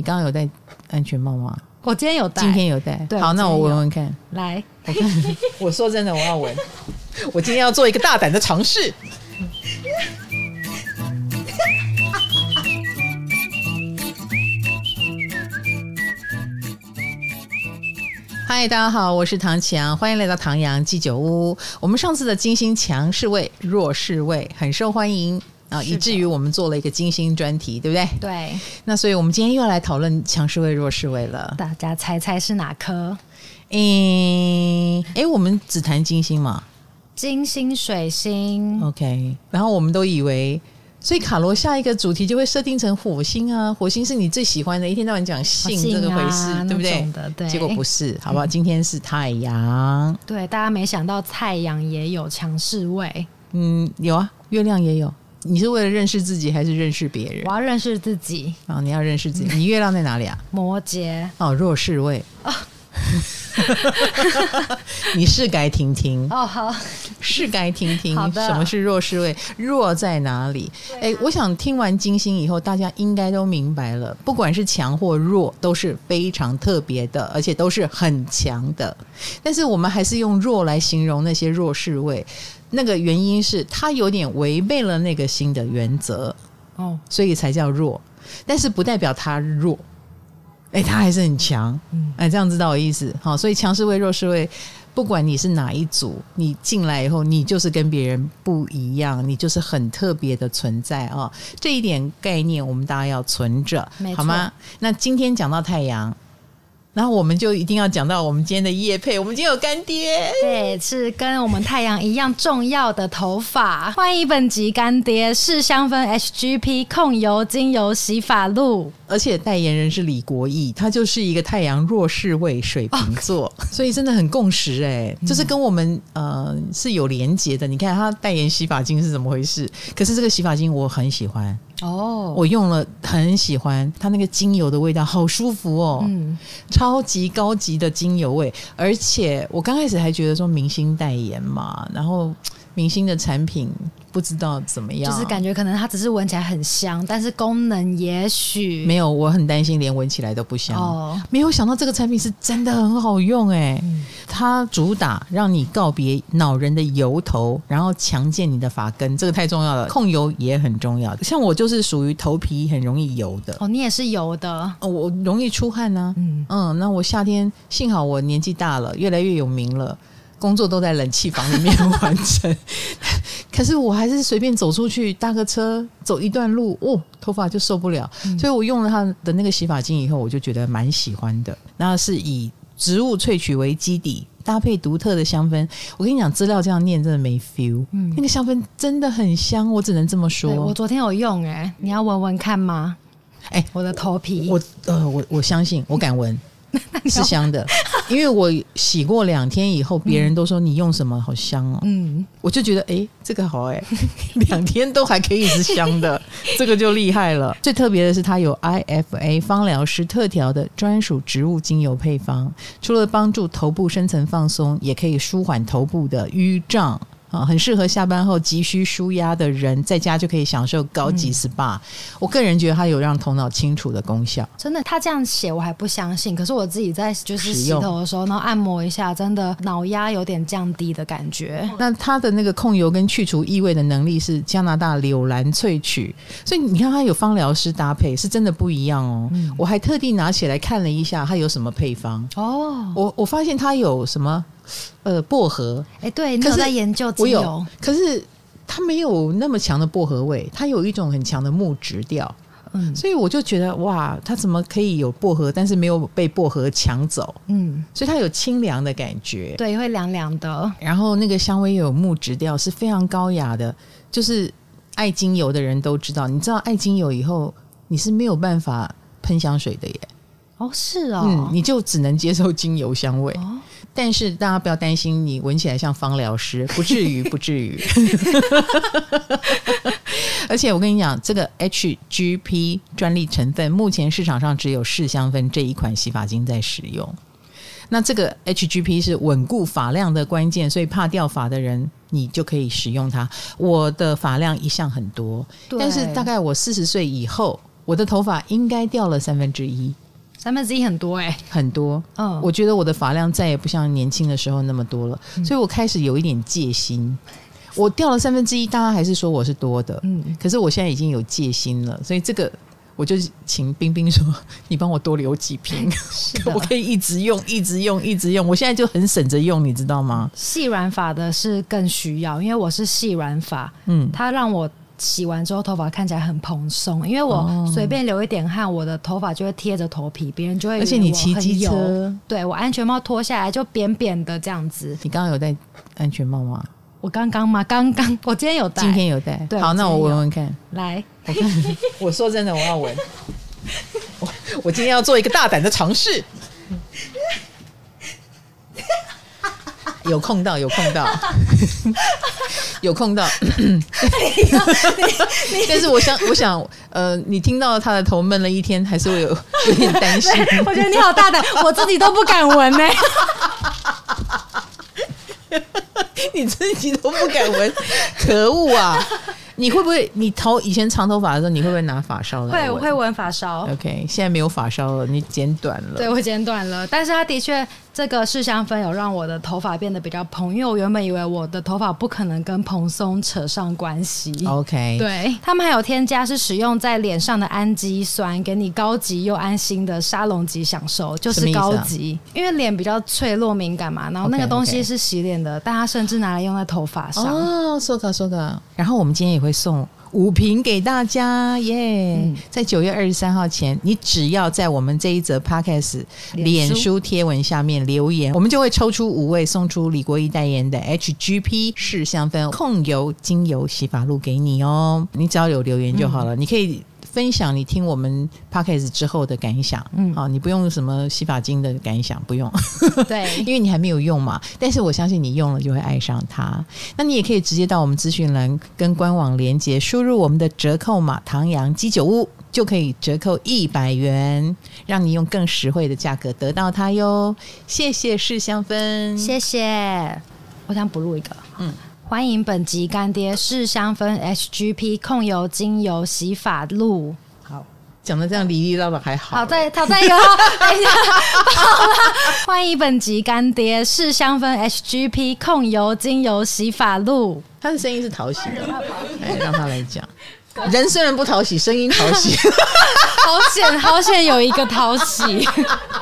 你刚刚有戴安全帽吗？我今天有戴，今天有戴。对好，那我闻闻看。来，我看。我说真的，我要闻。我今天要做一个大胆的尝试。嗨，大家好，我是唐强，欢迎来到唐阳鸡酒屋。我们上次的金星强势位、弱势位很受欢迎啊，以至于我们做了一个金星专题，对不对？对。那所以我们今天又要来讨论强势位、弱势位了。大家猜猜是哪颗？嗯，哎，我们只谈金星嘛？金星、水星。OK。然后我们都以为。所以卡罗下一个主题就会设定成火星啊，火星是你最喜欢的，一天到晚讲性这个回事，啊、对不对？对。结果不是，好不好？今天是太阳。对，大家没想到太阳也有强势位。嗯，有啊，月亮也有。你是为了认识自己还是认识别人？我要认识自己。啊，你要认识自己。你月亮在哪里啊？摩羯。哦，弱势位。哦 你是该听听哦，好，是该听听。好的，什么是弱势位？弱在哪里？哎、啊，我想听完金星以后，大家应该都明白了，不管是强或弱，都是非常特别的，而且都是很强的。但是我们还是用弱来形容那些弱势位，那个原因是他有点违背了那个新的原则哦，所以才叫弱。但是不代表他弱。哎，他还是很强，嗯哎，这样知道我意思？好，所以强势位、弱势位，不管你是哪一组，你进来以后，你就是跟别人不一样，你就是很特别的存在啊、哦！这一点概念，我们大家要存着，好吗？那今天讲到太阳。然后我们就一定要讲到我们今天的业配，我们今天有干爹，对，是跟我们太阳一样重要的头发。欢迎本集干爹是香氛 HGP 控油精油洗发露，而且代言人是李国毅，他就是一个太阳弱势位水瓶座，哦、所以真的很共识哎，就是跟我们呃是有连结的。你看他代言洗发精是怎么回事？可是这个洗发精我很喜欢。哦，oh, 我用了很喜欢它那个精油的味道，好舒服哦，嗯，超级高级的精油味，而且我刚开始还觉得说明星代言嘛，然后明星的产品。不知道怎么样，就是感觉可能它只是闻起来很香，但是功能也许没有。我很担心连闻起来都不香。哦，没有想到这个产品是真的很好用哎！嗯、它主打让你告别恼人的油头，然后强健你的发根，这个太重要了。控油也很重要，像我就是属于头皮很容易油的。哦，你也是油的。哦，我容易出汗呢、啊。嗯嗯，那我夏天幸好我年纪大了，越来越有名了。工作都在冷气房里面完成，可是我还是随便走出去搭个车走一段路，哦，头发就受不了。嗯、所以我用了它的那个洗发精以后，我就觉得蛮喜欢的。那是以植物萃取为基底，搭配独特的香氛。我跟你讲，资料这样念真的没 feel。嗯，那个香氛真的很香，我只能这么说。我昨天有用、欸，哎，你要闻闻看吗？哎、欸，我的头皮，我呃，我我相信，我敢闻。是香的，因为我洗过两天以后，别人都说你用什么好香哦。嗯，我就觉得哎，这个好哎，两天都还可以是香的，这个就厉害了。最特别的是，它有 IFA 芳疗师特调的专属植物精油配方，除了帮助头部深层放松，也可以舒缓头部的淤胀。啊，很适合下班后急需舒压的人，在家就可以享受高级 SPA。嗯、我个人觉得它有让头脑清楚的功效。真的，他这样写我还不相信。可是我自己在就是洗头的时候，然后按摩一下，真的脑压有点降低的感觉。那它的那个控油跟去除异味的能力是加拿大柳兰萃取，所以你看它有芳疗师搭配，是真的不一样哦。嗯、我还特地拿起来看了一下，它有什么配方哦。我我发现它有什么。呃，薄荷，哎、欸，对，你有在研究精油，我有，可是它没有那么强的薄荷味，它有一种很强的木质调，嗯，所以我就觉得哇，它怎么可以有薄荷，但是没有被薄荷抢走，嗯，所以它有清凉的感觉，对，会凉凉的，然后那个香味又有木质调，是非常高雅的，就是爱精油的人都知道，你知道爱精油以后你是没有办法喷香水的耶，哦，是哦，嗯，你就只能接受精油香味。哦但是大家不要担心，你闻起来像芳疗师，不至于，不至于。而且我跟你讲，这个 HGP 专利成分，目前市场上只有视香酚这一款洗发精在使用。那这个 HGP 是稳固发量的关键，所以怕掉发的人，你就可以使用它。我的发量一向很多，但是大概我四十岁以后。我的头发应该掉了三分之一，三分之一很多哎、欸，很多。嗯，我觉得我的发量再也不像年轻的时候那么多了，嗯、所以我开始有一点戒心。我掉了三分之一，大家还是说我是多的，嗯，可是我现在已经有戒心了，所以这个我就请冰冰说，你帮我多留几瓶，的 我可以一直用，一直用，一直用。我现在就很省着用，你知道吗？细软发的是更需要，因为我是细软发，嗯，它让我洗完之后头发看起来很蓬松，因为我随便流一点汗，我的头发就会贴着头皮，别人就会。而且你骑机车，对，我安全帽脱下来就扁扁的这样子。你刚刚有戴安全帽吗？我刚刚吗？刚刚，我今天有戴，今天有戴。对，好，那我闻闻看。来，我看。我说真的，我要闻。我我今天要做一个大胆的尝试。有空到，有空到，有空到。但是我想，我想，呃，你听到他的头闷了一天，还是会有有点担心。我觉得你好大胆，我自己都不敢闻呢、欸。你自己都不敢闻，可恶啊！你会不会？你头以前长头发的时候，你会不会拿发梢来？会，我会闻发梢。OK，现在没有发梢了，你剪短了。对，我剪短了，但是他的确。这个试香氛有让我的头发变得比较蓬，因为我原本以为我的头发不可能跟蓬松扯上关系。OK，对，他们还有添加是使用在脸上的氨基酸，给你高级又安心的沙龙级享受，就是高级，啊、因为脸比较脆弱敏感嘛。然后那个东西是洗脸的，但它甚至拿来用在头发上。哦，说的说的。然后我们今天也会送。五瓶给大家耶！Yeah 嗯、在九月二十三号前，你只要在我们这一则 Podcast 脸书贴文下面留言，我们就会抽出五位，送出李国毅代言的 HGP 试香氛控油精油洗发露给你哦。你只要有留言就好了，嗯、你可以。分享你听我们 podcast 之后的感想，嗯，好，你不用什么洗发精的感想，不用，对，因为你还没有用嘛。但是我相信你用了就会爱上它。那你也可以直接到我们资讯栏跟官网连接，输入我们的折扣码“唐阳鸡酒屋”，就可以折扣一百元，让你用更实惠的价格得到它哟。谢谢世香芬，谢谢。我想补录一个，嗯。欢迎本集干爹试香氛 HGP 控油精油洗发露。好，讲的这样哩哩啦啦还好。好，在好再一个，等一下，好了。欢迎本集干爹试香氛 HGP 控油精油洗发露。他的声音是讨喜的，哎让他来讲。人虽然不讨喜，声音讨喜。好险，好险，有一个讨喜。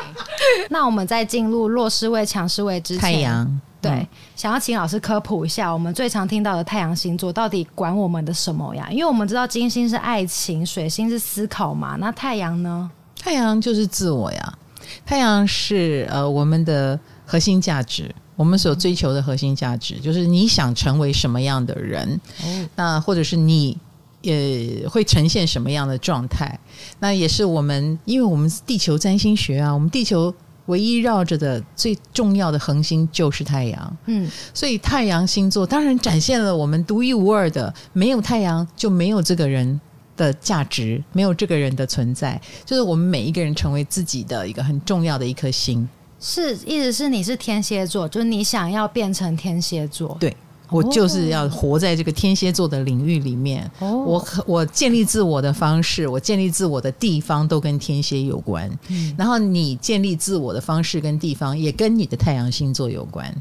那我们在进入弱势位、强势位之前，太阳。对，嗯、想要请老师科普一下，我们最常听到的太阳星座到底管我们的什么呀？因为我们知道金星是爱情，水星是思考嘛，那太阳呢？太阳就是自我呀，太阳是呃我们的核心价值，我们所追求的核心价值，就是你想成为什么样的人，哦、那或者是你也会呈现什么样的状态，那也是我们，因为我们是地球占星学啊，我们地球。唯一绕着的最重要的恒星就是太阳，嗯，所以太阳星座当然展现了我们独一无二的，没有太阳就没有这个人的价值，没有这个人的存在，就是我们每一个人成为自己的一个很重要的一颗星。是，意思是你是天蝎座，就是你想要变成天蝎座，对。我就是要活在这个天蝎座的领域里面。哦，我我建立自我的方式，我建立自我的地方都跟天蝎有关。嗯，然后你建立自我的方式跟地方也跟你的太阳星座有关。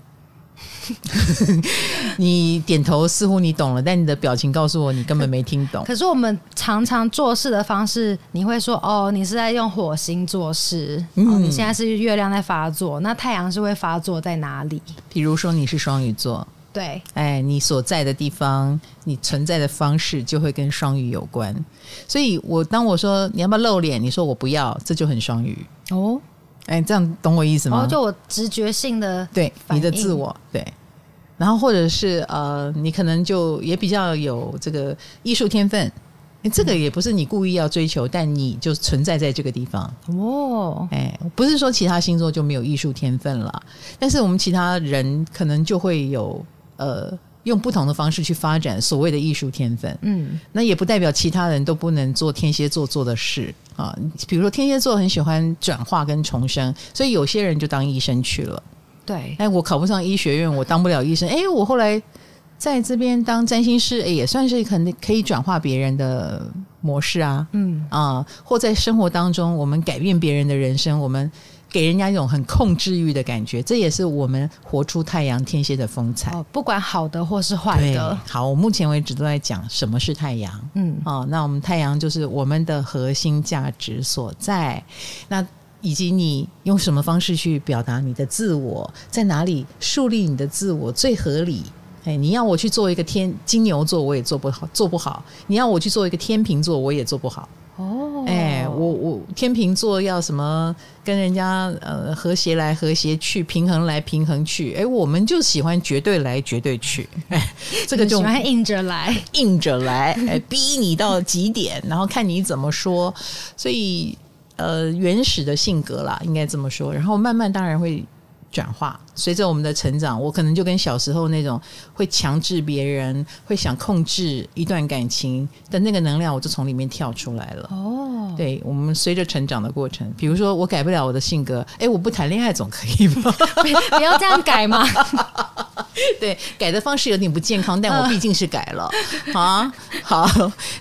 你点头似乎你懂了，但你的表情告诉我你根本没听懂。可是我们常常做事的方式，你会说哦，你是在用火星做事。嗯，哦，你现在是月亮在发作，那太阳是会发作在哪里？比如说你是双鱼座。对，哎，你所在的地方，你存在的方式就会跟双鱼有关。所以我当我说你要不要露脸，你说我不要，这就很双鱼哦。哎，这样懂我意思吗？哦，就我直觉性的对你的自我对，然后或者是呃，你可能就也比较有这个艺术天分。这个也不是你故意要追求，但你就存在在这个地方哦。哎，不是说其他星座就没有艺术天分了，但是我们其他人可能就会有。呃，用不同的方式去发展所谓的艺术天分，嗯，那也不代表其他人都不能做天蝎座做的事啊。比如说天蝎座很喜欢转化跟重生，所以有些人就当医生去了。对，哎，我考不上医学院，我当不了医生。哎，我后来在这边当占星师，哎，也算是可能可以转化别人的模式啊，嗯啊，或在生活当中，我们改变别人的人生，我们给人家一种很控制欲的感觉，这也是我们活出太阳天蝎的风采。哦，不管好的或是坏的。好，我目前为止都在讲什么是太阳。嗯，哦，那我们太阳就是我们的核心价值所在。那以及你用什么方式去表达你的自我，在哪里树立你的自我最合理？哎，你要我去做一个天金牛座，我也做不好，做不好；你要我去做一个天秤座，我也做不好。哦，哎，我我天秤座要什么跟人家呃和谐来和谐去，平衡来平衡去。哎，我们就喜欢绝对来绝对去。哎，这个就喜欢硬着来，硬着来，哎，逼你到极点，然后看你怎么说。所以呃，原始的性格啦，应该这么说。然后慢慢当然会。转化，随着我们的成长，我可能就跟小时候那种会强制别人、会想控制一段感情的那个能量，我就从里面跳出来了。哦，对，我们随着成长的过程，比如说我改不了我的性格，哎，我不谈恋爱总可以吧？不要这样改嘛。对，改的方式有点不健康，但我毕竟是改了。啊，好，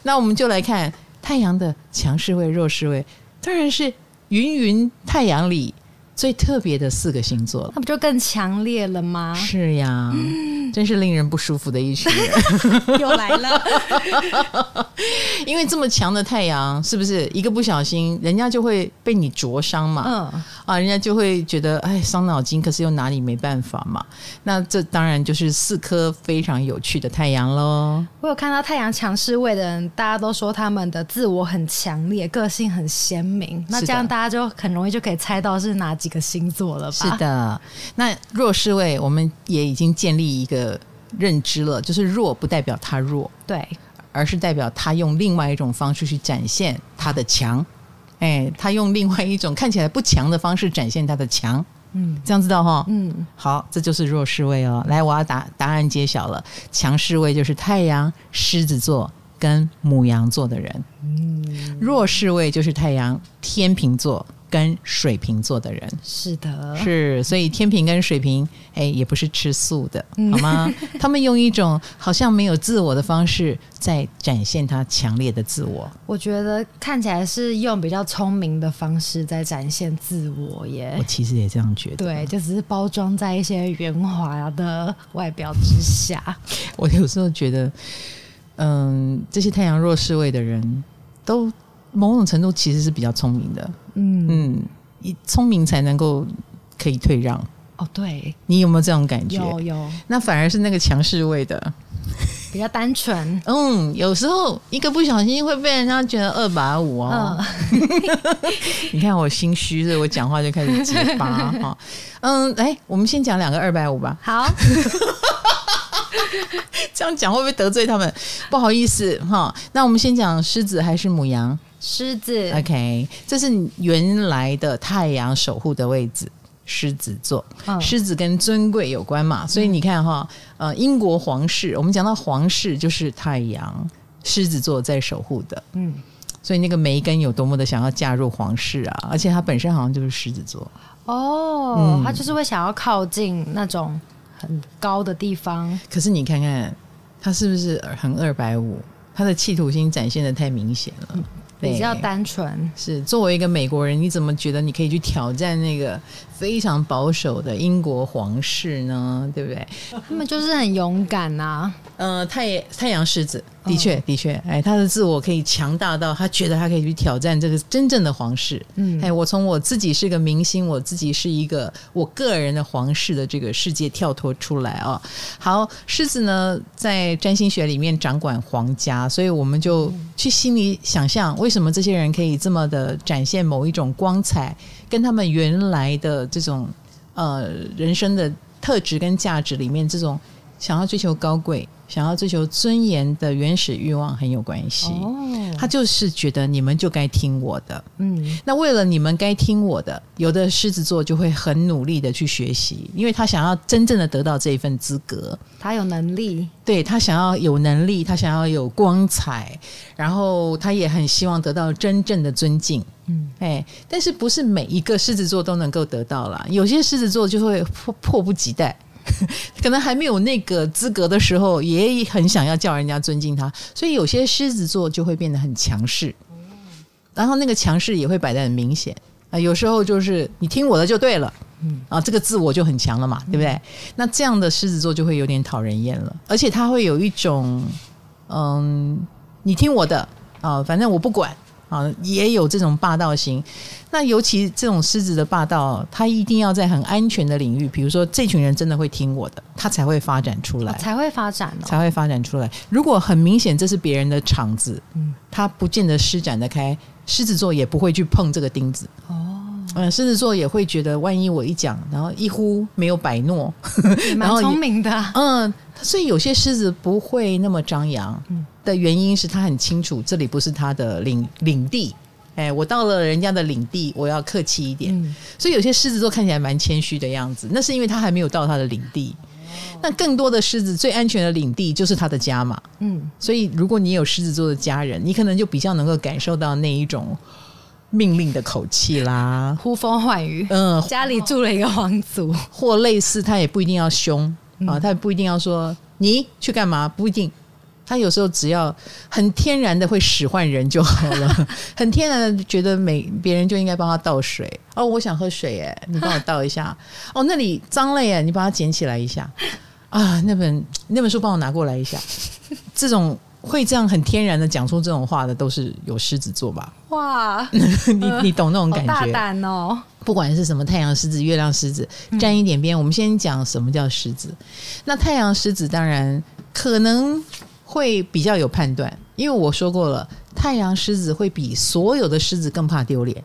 那我们就来看太阳的强势位、弱势位，当然是芸芸太阳里。最特别的四个星座，那不就更强烈了吗？是呀，嗯、真是令人不舒服的一群人，又来了。因为这么强的太阳，是不是一个不小心，人家就会被你灼伤嘛？嗯，啊，人家就会觉得哎，伤脑筋，可是又拿你没办法嘛。那这当然就是四颗非常有趣的太阳喽。我有看到太阳强势位的人，大家都说他们的自我很强烈，个性很鲜明。那这样大家就很容易就可以猜到是哪几。几个星座了吧？是的，那弱势位我们也已经建立一个认知了，就是弱不代表他弱，对，而是代表他用另外一种方式去展现他的强。哎，他用另外一种看起来不强的方式展现他的强。嗯，这样知道哈？嗯，好，这就是弱势位哦。来，我要答答案揭晓了，强势位就是太阳狮子座跟母羊座的人。嗯，弱势位就是太阳天秤座。跟水瓶座的人是的，是，所以天平跟水瓶，哎，也不是吃素的，好吗？他们用一种好像没有自我的方式，在展现他强烈的自我。我觉得看起来是用比较聪明的方式在展现自我耶。我其实也这样觉得，对，就只是包装在一些圆滑的外表之下。我有时候觉得，嗯，这些太阳弱势位的人都。某种程度其实是比较聪明的，嗯嗯，聪明才能够可以退让。哦，对，你有没有这种感觉？有有。那反而是那个强势位的比较单纯。嗯，有时候一个不小心会被人家觉得二百五哦。嗯、你看我心虚，所以我讲话就开始结巴哈。嗯，哎，我们先讲两个二百五吧。好。这样讲会不会得罪他们？不好意思哈。那我们先讲狮子还是母羊？狮子，OK，这是原来的太阳守护的位置，狮子座。嗯、狮子跟尊贵有关嘛，所以你看哈，呃，英国皇室，我们讲到皇室就是太阳狮子座在守护的。嗯，所以那个梅根有多么的想要嫁入皇室啊，而且他本身好像就是狮子座。哦，嗯、他就是会想要靠近那种很高的地方。可是你看看他是不是很二百五？他的企图心展现的太明显了。嗯比较单纯，是作为一个美国人，你怎么觉得你可以去挑战那个非常保守的英国皇室呢？对不对？他们就是很勇敢呐、啊。呃，太太阳狮子。的确，的确，哎，他的自我可以强大到他觉得他可以去挑战这个真正的皇室。嗯，哎，我从我自己是个明星，我自己是一个我个人的皇室的这个世界跳脱出来啊。好，狮子呢，在占星学里面掌管皇家，所以我们就去心里想象，为什么这些人可以这么的展现某一种光彩，跟他们原来的这种呃人生的特质跟价值里面这种想要追求高贵。想要追求尊严的原始欲望很有关系，哦、他就是觉得你们就该听我的，嗯，那为了你们该听我的，有的狮子座就会很努力的去学习，因为他想要真正的得到这一份资格，他有能力，对，他想要有能力，他想要有光彩，然后他也很希望得到真正的尊敬，嗯，哎，但是不是每一个狮子座都能够得到啦，有些狮子座就会迫迫不及待。可能还没有那个资格的时候，也很想要叫人家尊敬他，所以有些狮子座就会变得很强势，然后那个强势也会摆得很明显啊。有时候就是你听我的就对了，嗯啊，这个自我就很强了嘛，对不对？那这样的狮子座就会有点讨人厌了，而且他会有一种嗯，你听我的啊，反正我不管。啊，也有这种霸道型。那尤其这种狮子的霸道，他一定要在很安全的领域，比如说这群人真的会听我的，他才会发展出来，才会发展，才会发展出来。如果很明显这是别人的场子，嗯，他不见得施展得开，狮子座也不会去碰这个钉子。哦，嗯，狮子座也会觉得，万一我一讲，然后一呼没有摆诺，蛮聪明的，嗯，所以有些狮子不会那么张扬。嗯。的原因是他很清楚这里不是他的领领地，哎，我到了人家的领地，我要客气一点。嗯、所以有些狮子座看起来蛮谦虚的样子，那是因为他还没有到他的领地。哦、那更多的狮子最安全的领地就是他的家嘛。嗯，所以如果你有狮子座的家人，你可能就比较能够感受到那一种命令的口气啦，呼风唤雨。嗯，家里住了一个皇族，或类似，他也不一定要凶啊，他也不一定要说你去干嘛，不一定。他有时候只要很天然的会使唤人就好了，很天然的觉得每别人就应该帮他倒水哦，我想喝水耶，你帮我倒一下哦，那里脏了耶，你帮他捡起来一下啊，那本那本书帮我拿过来一下，这种会这样很天然的讲出这种话的都是有狮子座吧？哇，你你懂那种感觉？大胆哦！不管是什么太阳狮子、月亮狮子，沾一点边。我们先讲什么叫狮子，那太阳狮子当然可能。会比较有判断，因为我说过了，太阳狮子会比所有的狮子更怕丢脸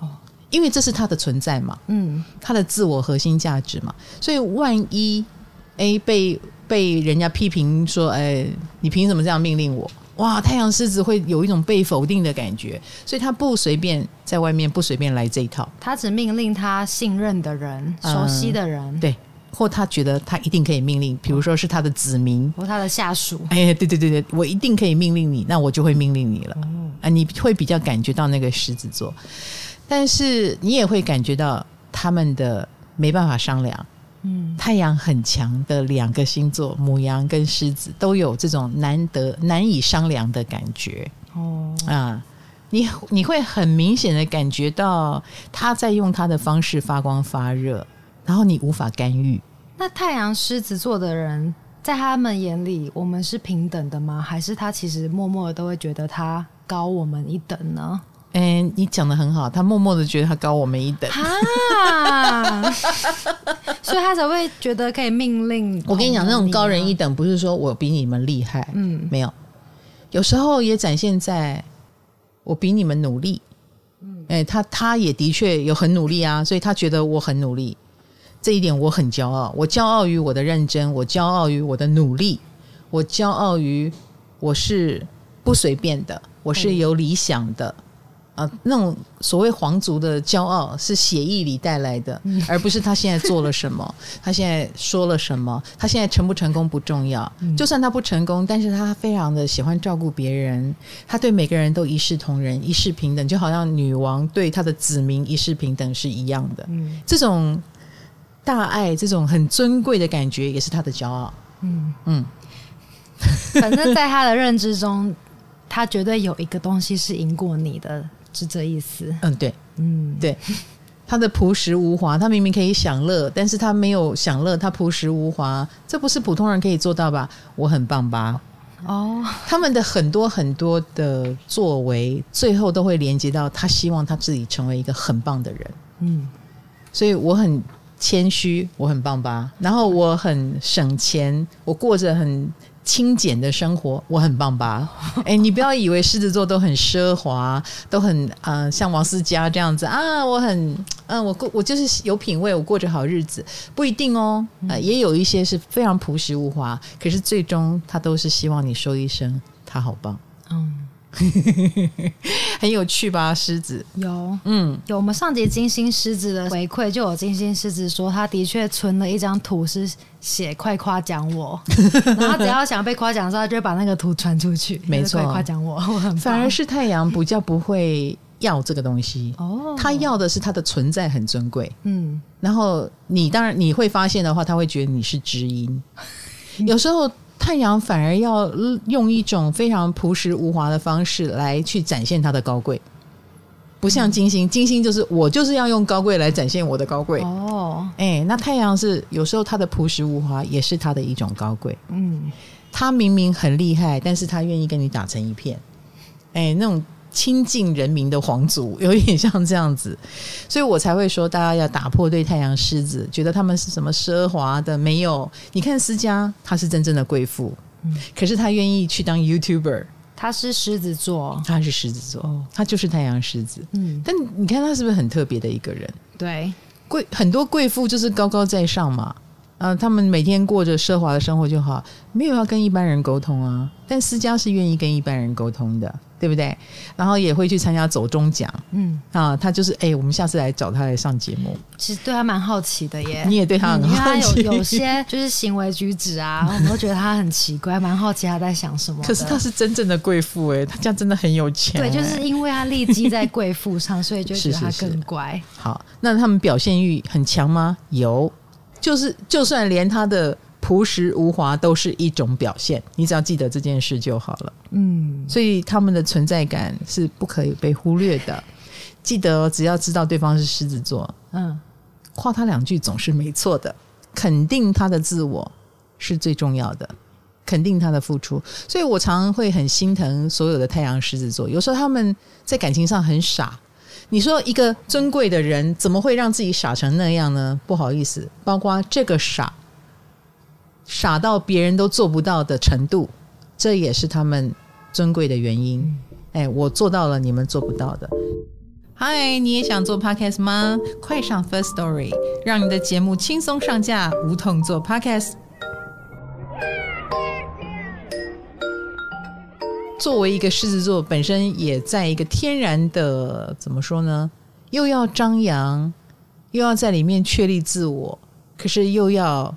哦，因为这是他的存在嘛，嗯，他的自我核心价值嘛，所以万一诶被被人家批评说，哎，你凭什么这样命令我？哇，太阳狮子会有一种被否定的感觉，所以他不随便在外面不随便来这一套，他只命令他信任的人、熟悉的人，嗯、对。或他觉得他一定可以命令，比如说是他的子民或他的下属。哎，对对对对，我一定可以命令你，那我就会命令你了。啊，你会比较感觉到那个狮子座，但是你也会感觉到他们的没办法商量。嗯，太阳很强的两个星座，母羊跟狮子都有这种难得难以商量的感觉。哦啊，你你会很明显的感觉到他在用他的方式发光发热，然后你无法干预。那太阳狮子座的人，在他们眼里，我们是平等的吗？还是他其实默默的都会觉得他高我们一等呢？哎，你讲的很好，他默默的觉得他高我们一等，啊，所以他才会觉得可以命令。我跟你讲，那种高人一等，不是说我比你们厉害，嗯，没有，有时候也展现在我比你们努力，嗯，哎，他他也的确有很努力啊，所以他觉得我很努力。这一点我很骄傲，我骄傲于我的认真，我骄傲于我的努力，我骄傲于我是不随便的，我是有理想的，啊、呃，那种所谓皇族的骄傲是血液里带来的，而不是他现在做了什么，他现在说了什么，他现在成不成功不重要，就算他不成功，但是他非常的喜欢照顾别人，他对每个人都一视同仁，一视平等，就好像女王对她的子民一视平等是一样的，这种。大爱这种很尊贵的感觉，也是他的骄傲。嗯嗯，反正在他的认知中，他绝对有一个东西是赢过你的，是这意思。嗯，对，嗯对，他的朴实无华，他明明可以享乐，但是他没有享乐，他朴实无华，这不是普通人可以做到吧？我很棒吧？哦，他们的很多很多的作为，最后都会连接到他希望他自己成为一个很棒的人。嗯，所以我很。谦虚，我很棒吧？然后我很省钱，我过着很清简的生活，我很棒吧？哎，你不要以为狮子座都很奢华，都很嗯、呃，像王思佳这样子啊，我很嗯，我过我就是有品味，我过着好日子，不一定哦。呃，也有一些是非常朴实无华，可是最终他都是希望你说一声他好棒。嗯。很有趣吧，狮子有，嗯，有。我们上集金星狮子的回馈，就有金星狮子说，他的确存了一张图，是写快夸奖我。然后他只要想被夸奖的时候，他就会把那个图传出去，没错，快夸奖我。我很反而是太阳比较不会要这个东西哦，他要的是他的存在很尊贵，嗯，然后你当然你会发现的话，他会觉得你是知音。有时候太阳反而要用一种非常朴实无华的方式来去展现它的高贵，不像金星，金星就是我就是要用高贵来展现我的高贵。哦，哎，那太阳是有时候它的朴实无华也是它的一种高贵，嗯，他明明很厉害，但是他愿意跟你打成一片，哎，那种。亲近人民的皇族，有一点像这样子，所以我才会说，大家要打破对太阳狮子觉得他们是什么奢华的。没有，你看思佳，她是真正的贵妇，嗯，可是她愿意去当 YouTuber，她是狮子座，她是狮子座，她就是太阳狮子。嗯，但你看她是不是很特别的一个人？对，贵很多贵妇就是高高在上嘛。呃，他们每天过着奢华的生活就好，没有要跟一般人沟通啊。但思佳是愿意跟一般人沟通的，对不对？然后也会去参加走中奖，嗯啊，他就是哎，我们下次来找他来上节目。其实对他蛮好奇的耶，你也对他很好奇，他有有些就是行为举止啊，我们都觉得他很奇怪，蛮好奇他在想什么。可是他是真正的贵妇哎，他家真的很有钱。对，就是因为他立基在贵妇上，所以就 觉得他更乖。是是是。好，那他们表现欲很强吗？有。就是，就算连他的朴实无华都是一种表现，你只要记得这件事就好了。嗯，所以他们的存在感是不可以被忽略的。记得，只要知道对方是狮子座，嗯，夸他两句总是没错的。肯定他的自我是最重要的，肯定他的付出。所以我常常会很心疼所有的太阳狮子座，有时候他们在感情上很傻。你说一个尊贵的人怎么会让自己傻成那样呢？不好意思，包括这个傻，傻到别人都做不到的程度，这也是他们尊贵的原因。哎，我做到了，你们做不到的。嗨，你也想做 Podcast 吗？快上 First Story，让你的节目轻松上架，无痛做 Podcast。作为一个狮子座，本身也在一个天然的怎么说呢？又要张扬，又要在里面确立自我，可是又要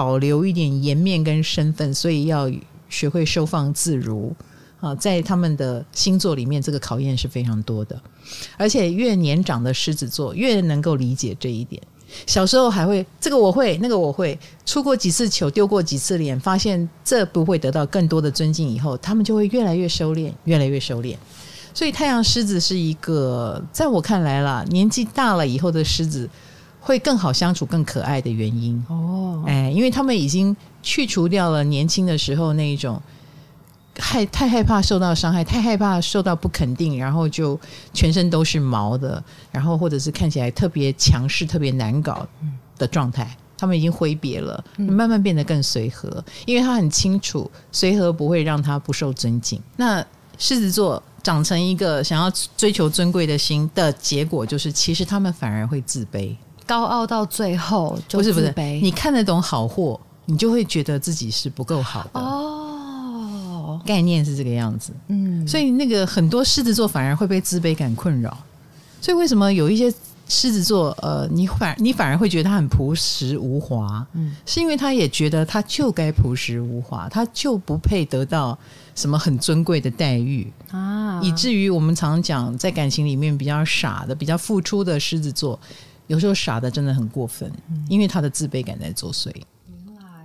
保留一点颜面跟身份，所以要学会收放自如啊！在他们的星座里面，这个考验是非常多的，而且越年长的狮子座越能够理解这一点。小时候还会这个我会那个我会出过几次糗丢过几次脸，发现这不会得到更多的尊敬，以后他们就会越来越收敛，越来越收敛。所以太阳狮子是一个在我看来啦，年纪大了以后的狮子会更好相处、更可爱的原因哦。哎，因为他们已经去除掉了年轻的时候那一种。害太害怕受到伤害，太害怕受到不肯定，然后就全身都是毛的，然后或者是看起来特别强势、特别难搞的状态，他们已经挥别了，慢慢变得更随和，因为他很清楚，随和不会让他不受尊敬。那狮子座长成一个想要追求尊贵的心的结果，就是其实他们反而会自卑、高傲到最后就不是不是，你看得懂好货，你就会觉得自己是不够好的。哦。概念是这个样子，嗯，所以那个很多狮子座反而会被自卑感困扰，所以为什么有一些狮子座，呃，你反你反而会觉得他很朴实无华，嗯，是因为他也觉得他就该朴实无华，他就不配得到什么很尊贵的待遇。啊，以至于我们常常讲，在感情里面比较傻的、比较付出的狮子座，有时候傻的真的很过分，因为他的自卑感在作祟。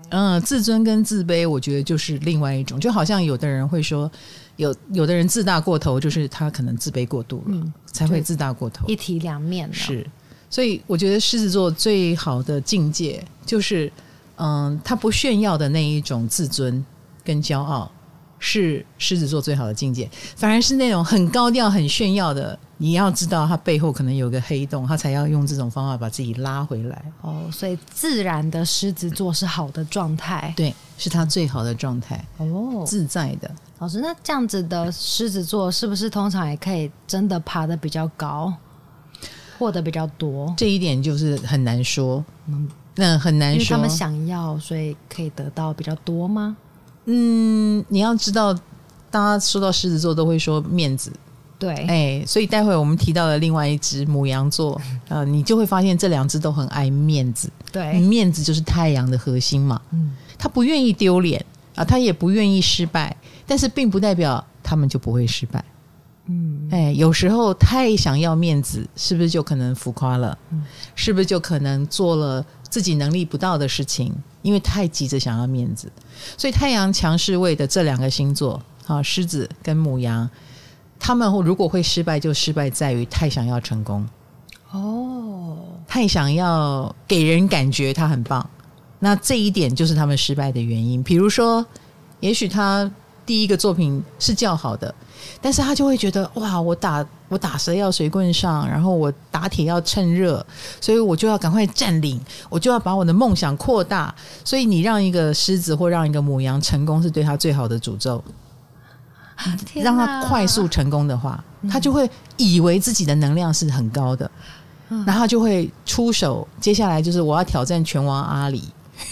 嗯，自尊跟自卑，我觉得就是另外一种，就好像有的人会说，有有的人自大过头，就是他可能自卑过度了，嗯、才会自大过头。一体两面是，所以我觉得狮子座最好的境界就是，嗯，他不炫耀的那一种自尊跟骄傲，是狮子座最好的境界，反而是那种很高调、很炫耀的。你要知道，他背后可能有个黑洞，他才要用这种方法把自己拉回来。哦，所以自然的狮子座是好的状态，对，是他最好的状态。哦，自在的。老师，那这样子的狮子座是不是通常也可以真的爬得比较高，获得比较多？这一点就是很难说。嗯，那很难说。因为他们想要，所以可以得到比较多吗？嗯，你要知道，大家说到狮子座都会说面子。对，哎，所以待会我们提到的另外一只母羊座，呃，你就会发现这两只都很爱面子。对，面子就是太阳的核心嘛。嗯，他不愿意丢脸啊，他也不愿意失败，但是并不代表他们就不会失败。嗯，哎，有时候太想要面子，是不是就可能浮夸了？嗯，是不是就可能做了自己能力不到的事情？因为太急着想要面子，所以太阳强势位的这两个星座，啊，狮子跟母羊，他们如果会失败，就失败在于太想要成功。哦，太想要给人感觉他很棒，那这一点就是他们失败的原因。比如说，也许他第一个作品是较好的，但是他就会觉得哇，我打我打蛇要随棍上，然后我打铁要趁热，所以我就要赶快占领，我就要把我的梦想扩大。所以你让一个狮子或让一个母羊成功，是对他最好的诅咒。让他快速成功的话，他就会以为自己的能量是很高的。然后他就会出手，接下来就是我要挑战拳王阿里。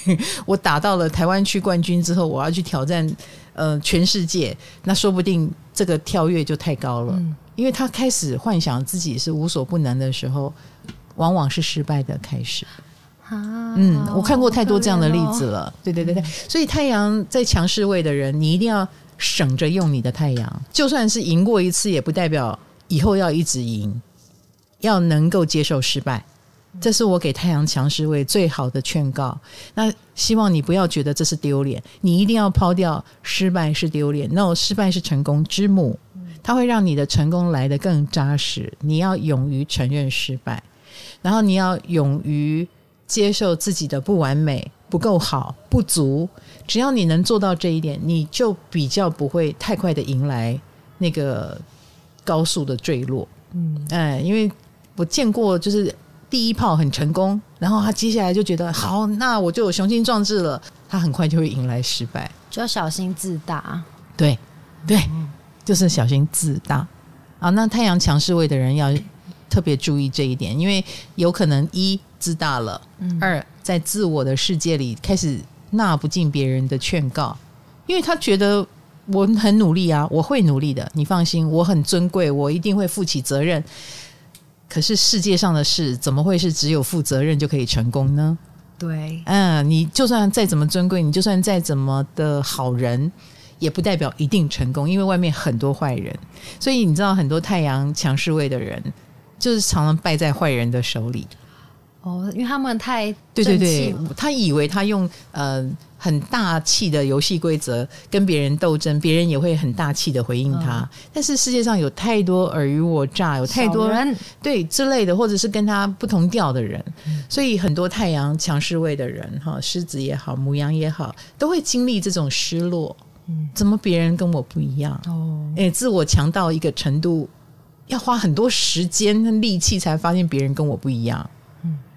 我打到了台湾区冠军之后，我要去挑战呃全世界。那说不定这个跳跃就太高了，因为他开始幻想自己是无所不能的时候，往往是失败的开始。嗯，我看过太多这样的例子了。对对对对，所以太阳在强势位的人，你一定要省着用你的太阳。就算是赢过一次，也不代表以后要一直赢。要能够接受失败，这是我给太阳强势位最好的劝告。那希望你不要觉得这是丢脸，你一定要抛掉失败是丢脸。那失败是成功之母，它会让你的成功来得更扎实。你要勇于承认失败，然后你要勇于接受自己的不完美、不够好、不足。只要你能做到这一点，你就比较不会太快的迎来那个高速的坠落。嗯，哎，因为。我见过，就是第一炮很成功，然后他接下来就觉得好，那我就有雄心壮志了。他很快就会迎来失败，就要小心自大。对，对，就是小心自大啊。那太阳强势位的人要特别注意这一点，因为有可能一自大了，二在自我的世界里开始纳不进别人的劝告，因为他觉得我很努力啊，我会努力的，你放心，我很尊贵，我一定会负起责任。可是世界上的事怎么会是只有负责任就可以成功呢？对，嗯，你就算再怎么尊贵，你就算再怎么的好人，也不代表一定成功，因为外面很多坏人。所以你知道，很多太阳强势位的人，就是常常败在坏人的手里。哦，因为他们太对对对，他以为他用呃很大气的游戏规则跟别人斗争，别人也会很大气的回应他。嗯、但是世界上有太多尔虞我诈，有太多人对之类的，或者是跟他不同调的人，嗯、所以很多太阳强势位的人，哈，狮子也好，母羊也好，都会经历这种失落。嗯，怎么别人跟我不一样？哦，哎，自我强到一个程度，要花很多时间和力气才发现别人跟我不一样。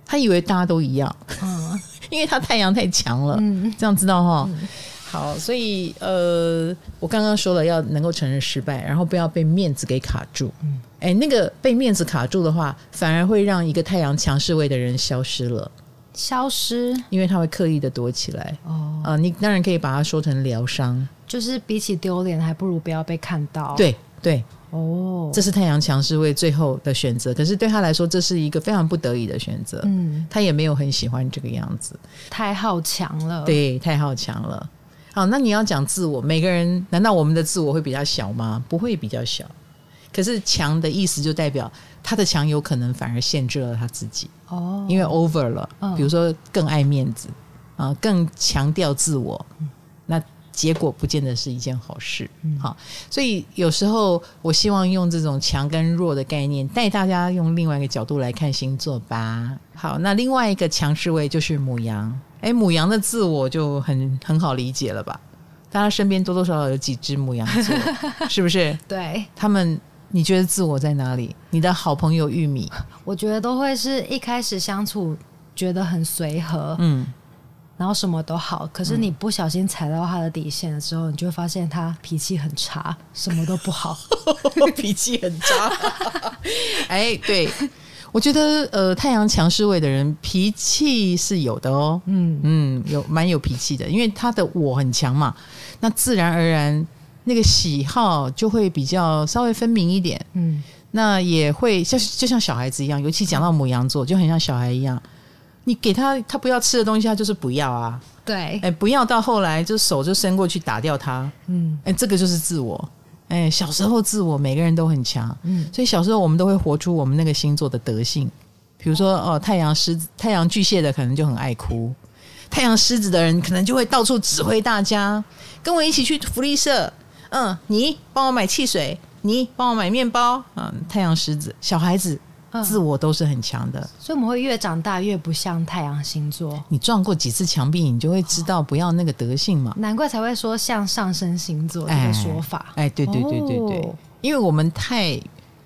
他以为大家都一样，嗯，因为他太阳太强了，嗯，这样知道哈。嗯、好，所以呃，我刚刚说了要能够承认失败，然后不要被面子给卡住。嗯，哎，那个被面子卡住的话，反而会让一个太阳强势位的人消失了，消失，因为他会刻意的躲起来。哦，啊、呃，你当然可以把它说成疗伤，就是比起丢脸，还不如不要被看到。对对。哦，这是太阳强势位最后的选择，可是对他来说，这是一个非常不得已的选择。嗯，他也没有很喜欢这个样子，太好强了。对，太好强了。好，那你要讲自我，每个人难道我们的自我会比较小吗？不会比较小。可是强的意思就代表他的强有可能反而限制了他自己。哦，因为 over 了，比如说更爱面子啊，更强调自我。那。结果不见得是一件好事，好，所以有时候我希望用这种强跟弱的概念，带大家用另外一个角度来看星座吧。好，那另外一个强势位就是母羊，哎，母羊的自我就很很好理解了吧？大家身边多多少少有几只母羊座，是不是？对，他们，你觉得自我在哪里？你的好朋友玉米，我觉得都会是一开始相处觉得很随和，嗯。然后什么都好，可是你不小心踩到他的底线的时候，你就会发现他脾气很差，什么都不好，脾气很差。哎，对，我觉得呃，太阳强势位的人脾气是有的哦，嗯。嗯，有蛮有脾气的，因为他的我很强嘛，那自然而然那个喜好就会比较稍微分明一点，嗯，那也会像就像小孩子一样，尤其讲到母羊座，就很像小孩一样。你给他他不要吃的东西，他就是不要啊。对，哎，不要到后来就手就伸过去打掉他。嗯，哎，这个就是自我。哎，小时候自我每个人都很强，嗯，所以小时候我们都会活出我们那个星座的德性。比如说，哦，太阳狮子、太阳巨蟹的可能就很爱哭，太阳狮子的人可能就会到处指挥大家，跟我一起去福利社，嗯，你帮我买汽水，你帮我买面包，嗯，太阳狮子小孩子。自我都是很强的，所以我们会越长大越不像太阳星座。你撞过几次墙壁，你就会知道不要那个德性嘛。难怪才会说像上升星座这个说法。哎，哎，对对对对对，哦，因为我们太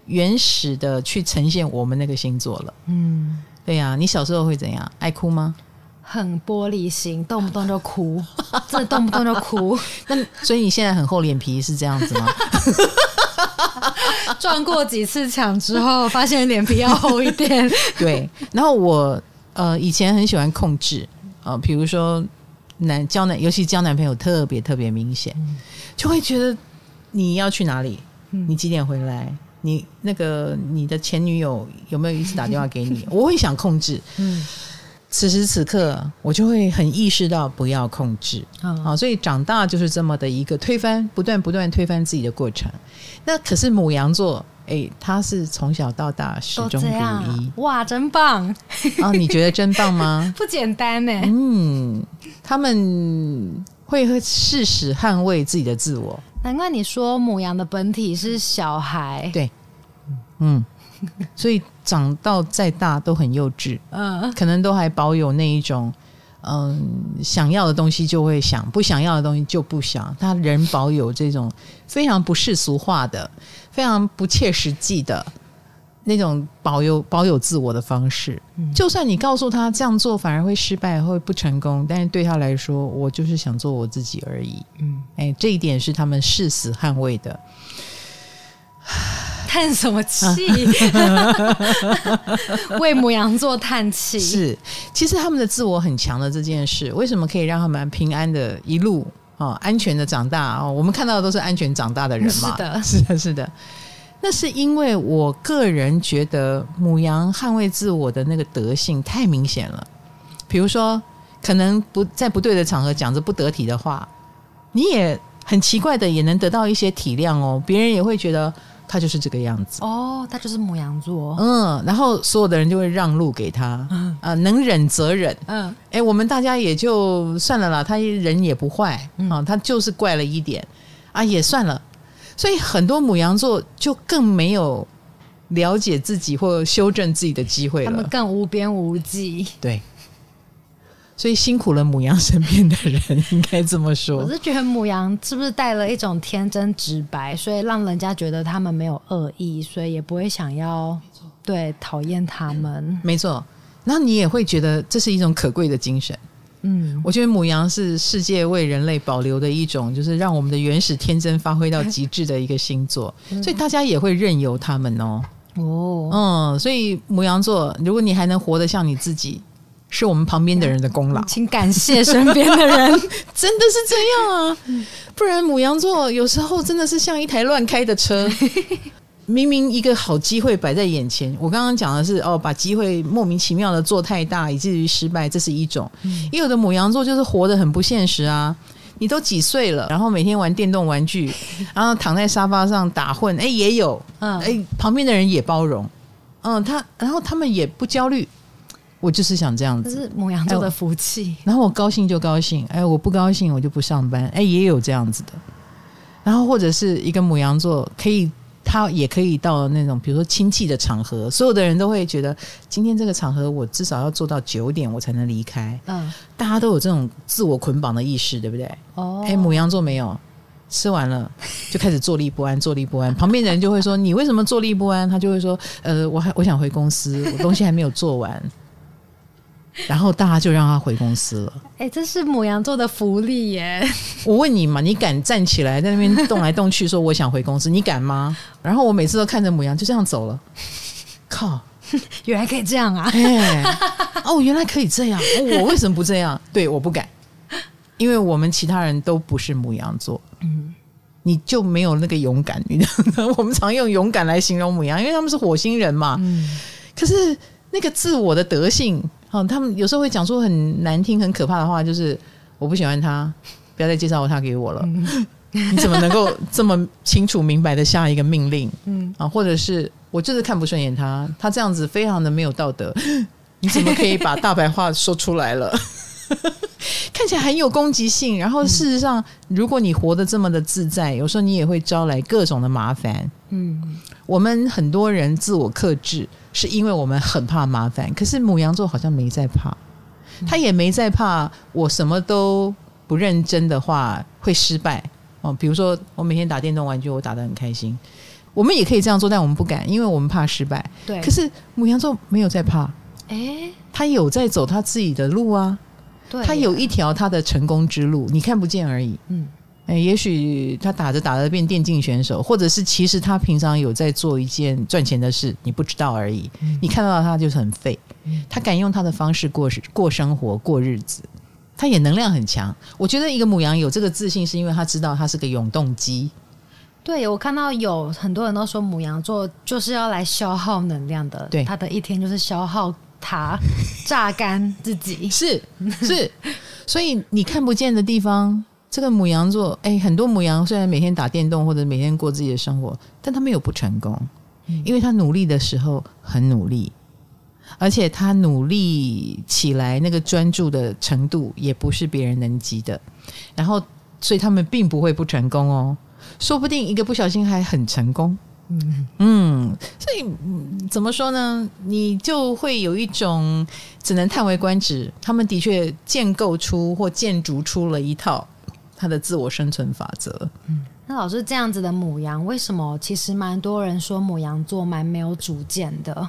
原始的去呈现我们那个星座了。嗯，对呀，啊。你小时候会怎样？爱哭吗？很玻璃心，动不动就哭，真的动不动就哭。那所以你现在很厚脸皮是这样子吗？撞过几次墙之后，发现脸皮要厚一点。对，然后我呃以前很喜欢控制啊，呃，比如说男交男，尤其交男朋友特别特别明显，嗯，就会觉得你要去哪里，你几点回来，你那个你的前女友有没有一次打电话给你？我会想控制，嗯。此时此刻，我就会很意识到不要控制，啊、哦，所以长大就是这么的一个推翻，不断不断推翻自己的过程。那可是母羊座，哎，他是从小到大始终如一，哇，真棒！啊、哦，你觉得真棒吗？不简单呢。嗯，他们会誓死捍卫自己的自我。难怪你说母羊的本体是小孩，对，嗯。所以长到再大都很幼稚，嗯，可能都还保有那一种，嗯，想要的东西就会想，不想要的东西就不想。他人保有这种非常不世俗化的、非常不切实际的那种保有保有自我的方式。就算你告诉他这样做反而会失败、会不成功，但是对他来说，我就是想做我自己而已。嗯，哎，这一点是他们誓死捍卫的。叹什么气？为母羊座叹气。是，其实他们的自我很强的这件事，为什么可以让他们平安的一路啊安全的长大？哦，我们看到的都是安全长大的人嘛。是的，是的，是的。那是因为我个人觉得母羊捍卫自我的那个德性太明显了。比如说，可能不在不对的场合讲着不得体的话，你也很奇怪的也能得到一些体谅哦，别人也会觉得。他就是这个样子。哦，他就是母羊座，嗯，然后所有的人就会让路给他，嗯，啊，能忍则忍，嗯，哎，我们大家也就算了啦，他人也不坏，嗯，啊，他就是怪了一点，啊，也算了，所以很多母羊座就更没有了解自己或修正自己的机会了，他们更无边无际，对。所以辛苦了母羊身边的人，应该这么说。我是觉得母羊是不是带了一种天真直白，所以让人家觉得他们没有恶意，所以也不会想要对讨厌他们。没错，那你也会觉得这是一种可贵的精神。嗯，我觉得母羊是世界为人类保留的一种，就是让我们的原始天真发挥到极致的一个星座，所以大家也会任由他们哦。哦，嗯，所以母羊座，如果你还能活得像你自己。是我们旁边的人的功劳，请感谢身边的人，真的是这样啊！不然母羊座有时候真的是像一台乱开的车，明明一个好机会摆在眼前，我刚刚讲的是哦，把机会莫名其妙的做太大，以至于失败，这是一种；也有的母羊座就是活得很不现实啊！你都几岁了，然后每天玩电动玩具，然后躺在沙发上打混，哎，也有，嗯，哎，旁边的人也包容，嗯，他，然后他们也不焦虑。我就是想这样子，这是牡羊座的福气。然后我高兴就高兴，哎，我不高兴我就不上班，哎，也有这样子的。然后或者是一个母羊座，可以他也可以到那种比如说亲戚的场合，所有的人都会觉得今天这个场合我至少要做到九点我才能离开。嗯，大家都有这种自我捆绑的意识，对不对？哦，哎，母羊座没有，吃完了就开始坐立不安，坐立不安。旁边的人就会说你为什么坐立不安？他就会说呃，我还我想回公司，我东西还没有做完。然后大家就让他回公司了。哎，这是母羊座的福利耶！我问你嘛，你敢站起来在那边动来动去说我想回公司，你敢吗？然后我每次都看着母羊就这样走了。靠，原来可以这样啊！哎，哦，原来可以这样，哦，我为什么不这样？对，我不敢，因为我们其他人都不是母羊座，嗯，你就没有那个勇敢。你知道吗？我们常用勇敢来形容母羊，因为他们是火星人嘛。嗯，可是那个自我的德性。哦，他们有时候会讲出很难听、很可怕的话，就是我不喜欢他，不要再介绍他给我了。你怎么能够 这么清楚明白的下一个命令？嗯啊，或者是我就是看不顺眼他，他这样子非常的没有道德，你怎么可以把大白话说出来了？看起来很有攻击性，然后事实上，如果你活得这么的自在，有时候你也会招来各种的麻烦。嗯，我们很多人自我克制，是因为我们很怕麻烦。可是母羊座好像没在怕，他也没在怕，我什么都不认真的话会失败。哦，比如说我每天打电动玩具，我打得很开心。我们也可以这样做，但我们不敢，因为我们怕失败。对。可是母羊座没有在怕，诶，他有在走他自己的路啊。对。他有一条他的成功之路，你看不见而已。嗯。诶，也许他打着打着变电竞选手，或者是其实他平常有在做一件赚钱的事，你不知道而已。嗯。你看到他就是很废。嗯。他敢用他的方式过过生活过日子。他也能量很强，我觉得一个母羊有这个自信，是因为他知道他是个永动机。对，我看到有很多人都说母羊座就是要来消耗能量的，对，他的一天就是消耗他，榨干自己，是是。所以你看不见的地方，这个母羊座，哎，很多母羊虽然每天打电动或者每天过自己的生活，但他没有不成功，因为他努力的时候很努力。而且他努力起来，那个专注的程度也不是别人能及的。然后，所以他们并不会不成功哦，说不定一个不小心还很成功。嗯嗯，所以怎么说呢？你就会有一种只能叹为观止。他们的确建构出或建筑出了一套他的自我生存法则。嗯，那老师这样子的母羊，为什么其实蛮多人说母羊座蛮没有主见的？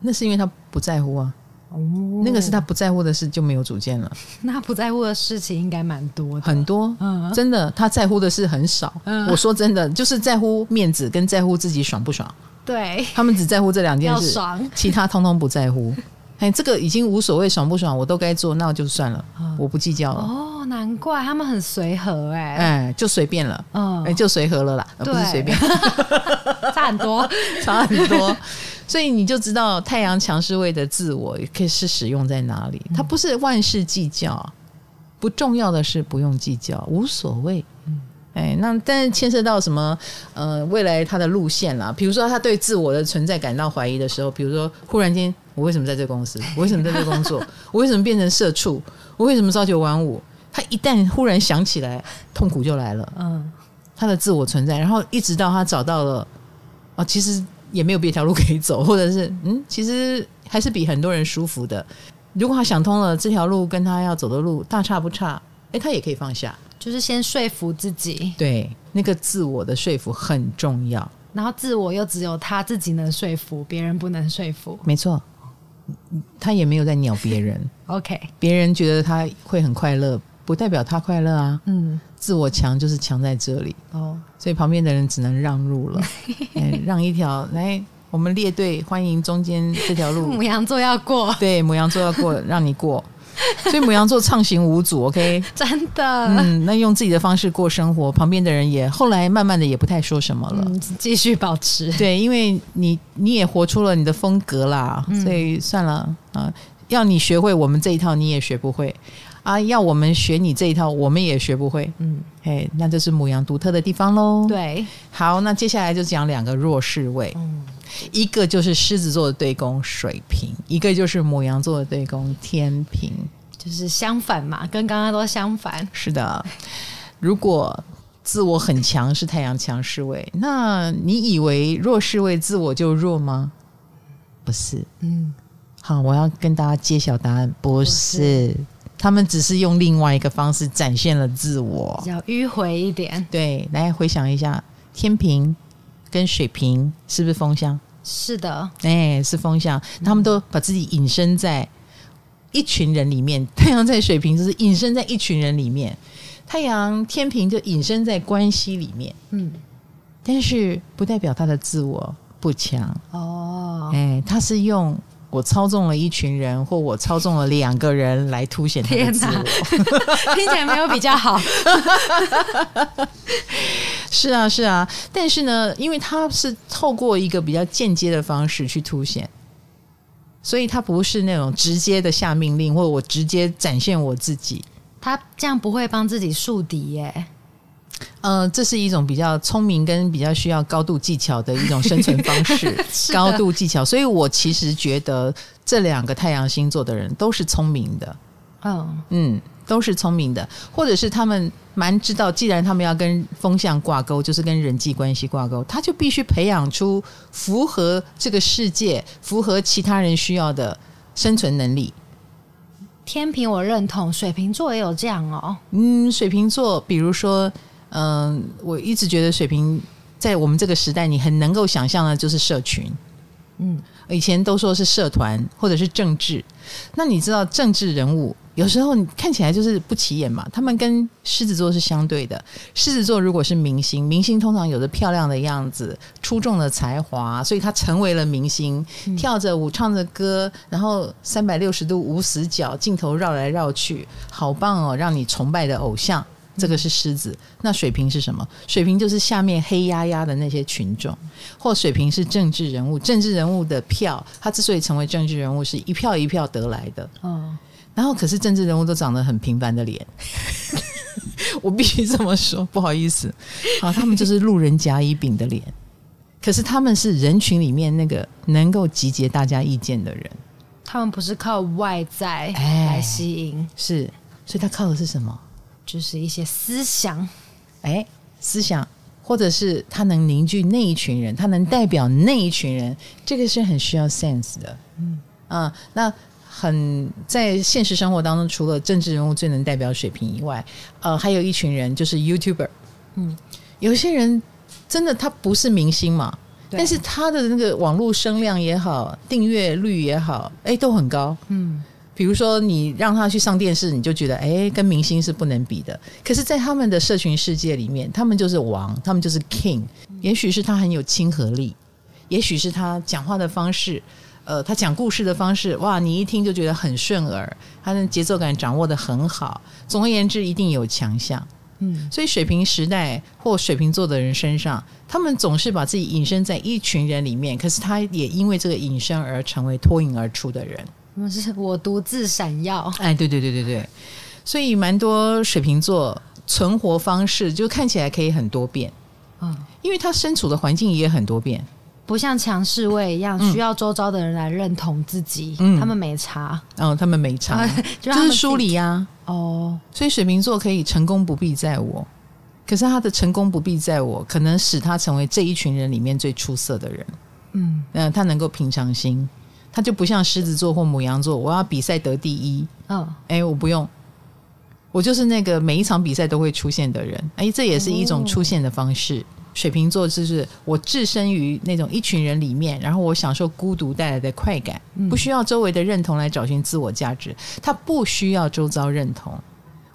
那是因为他不在乎啊，哦，那个是他不在乎的事就没有主见了。那不在乎的事情应该蛮多的，很多，嗯，真的，他在乎的事很少。嗯，我说真的，就是在乎面子跟在乎自己爽不爽。对，他们只在乎这两件事，爽，其他通通不在乎。哎，这个已经无所谓爽不爽，我都该做，那就算了，嗯、我不计较了。哦，难怪他们很随和哎，哎，就随便了，嗯，哎，就随和了啦，而不是随便，差很多，差很多。所以你就知道太阳强势位的自我可以是使用在哪里。它不是万事计较，不重要的事不用计较，无所谓。哎，那但是牵涉到什么？呃，未来他的路线啦，比如说他对自我的存在感到怀疑的时候，比如说忽然间，我为什么在这个公司？我为什么在这工作？我为什么变成社畜？我为什么朝九晚五？他一旦忽然想起来，痛苦就来了。嗯，他的自我存在，然后一直到他找到了，哦，其实也没有别条路可以走，或者是嗯，其实还是比很多人舒服的。如果他想通了，这条路跟他要走的路大差不差，哎，他也可以放下。就是先说服自己，对，那个自我的说服很重要。然后自我又只有他自己能说服，别人不能说服。没错，他也没有在鸟别人。OK，别人觉得他会很快乐，不代表他快乐啊。嗯，自我强就是强在这里哦，所以旁边的人只能让路了，让一条来，我们列队欢迎中间这条路。母羊座要过，对，母羊座要过，让你过。所以母羊座畅行无阻，OK，真的，嗯，那用自己的方式过生活，旁边的人也后来慢慢的也不太说什么了，继、嗯、续保持。对，因为你你也活出了你的风格啦，嗯、所以算了啊，要你学会我们这一套，你也学不会啊，要我们学你这一套，我们也学不会。嗯，哎，那就是母羊独特的地方喽。对，好，那接下来就讲两个弱势位。嗯一个就是狮子座的对宫水瓶，一个就是母羊座的对宫天平，就是相反嘛，跟刚刚都相反。是的，如果自我很强是太阳强势位，那你以为弱势位自我就弱吗？不是，嗯，好，我要跟大家揭晓答案，不是，不是，他们只是用另外一个方式展现了自我，比较迂回一点。对，来回想一下，天平。跟水瓶是不是风向？是的，哎，是风向。他们都把自己隐身在一群人里面。太阳在水瓶就是隐身在一群人里面，太阳天平就隐身在关系里面。嗯，但是不代表他的自我不强哦。哎，他是用我操纵了一群人，或我操纵了两个人来凸显他的自我。听起来没有比较好。是啊，是啊，但是呢，因为他是透过一个比较间接的方式去凸显，所以他不是那种直接的下命令，或者我直接展现我自己，他这样不会帮自己树敌耶。嗯、呃，这是一种比较聪明跟比较需要高度技巧的一种生存方式，高度技巧。所以我其实觉得这两个太阳星座的人都是聪明的，嗯嗯，都是聪明的，或者是他们蛮知道，既然他们要跟风向挂钩，就是跟人际关系挂钩，他就必须培养出符合这个世界、符合其他人需要的生存能力。天平我认同，水瓶座也有这样哦。嗯，水瓶座，比如说。嗯，我一直觉得水瓶在我们这个时代，你很能够想象的就是社群。嗯，以前都说是社团或者是政治，那你知道政治人物有时候你看起来就是不起眼嘛。他们跟狮子座是相对的。狮子座如果是明星，明星通常有着漂亮的样子、出众的才华，所以他成为了明星，跳着舞、唱着歌，然后三百六十度无死角，镜头绕来绕去，好棒哦，让你崇拜的偶像。这个是狮子，那水瓶是什么？水瓶就是下面黑压压的那些群众，或水瓶是政治人物。政治人物的票，他之所以成为政治人物，是一票一票得来的。嗯，然后可是政治人物都长得很平凡的脸，我必须这么说，不好意思，啊，他们就是路人甲乙丙的脸，可是他们是人群里面那个能够集结大家意见的人，他们不是靠外在来吸引，哎，是，所以他靠的是什么？就是一些思想，哎，思想，或者是他能凝聚那一群人，他能代表那一群人，这个是很需要 sense 的。嗯啊，那很在现实生活当中，除了政治人物最能代表水平以外，呃，还有一群人就是 YouTuber。嗯，有些人真的他不是明星嘛，但是他的那个网络声量也好，订阅率也好，哎，都很高。嗯。比如说，你让他去上电视，你就觉得哎，跟明星是不能比的。可是，在他们的社群世界里面，他们就是王，他们就是 king。也许是他很有亲和力，也许是他讲话的方式，呃，他讲故事的方式，哇，你一听就觉得很顺耳，他的节奏感掌握的很好。总而言之，一定有强项。嗯，所以水瓶时代或水瓶座的人身上，他们总是把自己隐身在一群人里面，可是他也因为这个隐身而成为脱颖而出的人。我是我独自闪耀，哎，对对对对对，所以蛮多水瓶座存活方式就看起来可以很多变，嗯，因为他身处的环境也很多变，不像强势位一样需要周遭的人来认同自己，嗯，他们没差，哦，他们没差，就是梳理呀，哦，所以水瓶座可以成功不必在我，可是他的成功不必在我，可能使他成为这一群人里面最出色的人，嗯，嗯，他能够平常心。他就不像狮子座或母羊座，我要比赛得第一。嗯、哦，哎，我不用，我就是那个每一场比赛都会出现的人。哎，这也是一种出现的方式。哦、水瓶座就是我置身于那种一群人里面，然后我享受孤独带来的快感，嗯、不需要周围的认同来找寻自我价值。他不需要周遭认同，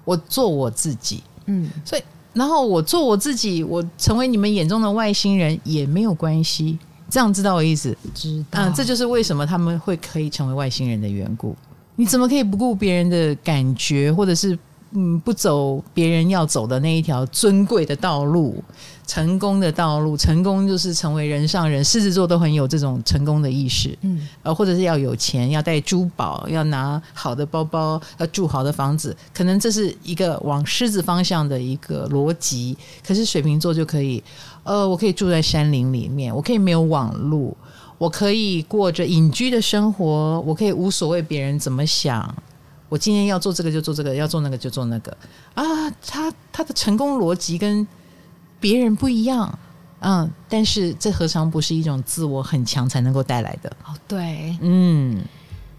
我做我自己。嗯，所以然后我做我自己，我成为你们眼中的外星人也没有关系。这样知道我意思？知道。嗯，这就是为什么他们会可以成为外星人的缘故。你怎么可以不顾别人的感觉，或者是嗯不走别人要走的那一条尊贵的道路、成功的道路？成功就是成为人上人。狮子座都很有这种成功的意识，嗯，呃，或者是要有钱，要带珠宝，要拿好的包包，要住好的房子。可能这是一个往狮子方向的一个逻辑。可是水瓶座就可以。呃，我可以住在山林里面，我可以没有网路，我可以过着隐居的生活，我可以无所谓别人怎么想，我今天要做这个就做这个，要做那个就做那个啊。他他的成功逻辑跟别人不一样，嗯，但是这何尝不是一种自我很强才能够带来的？哦，对，嗯，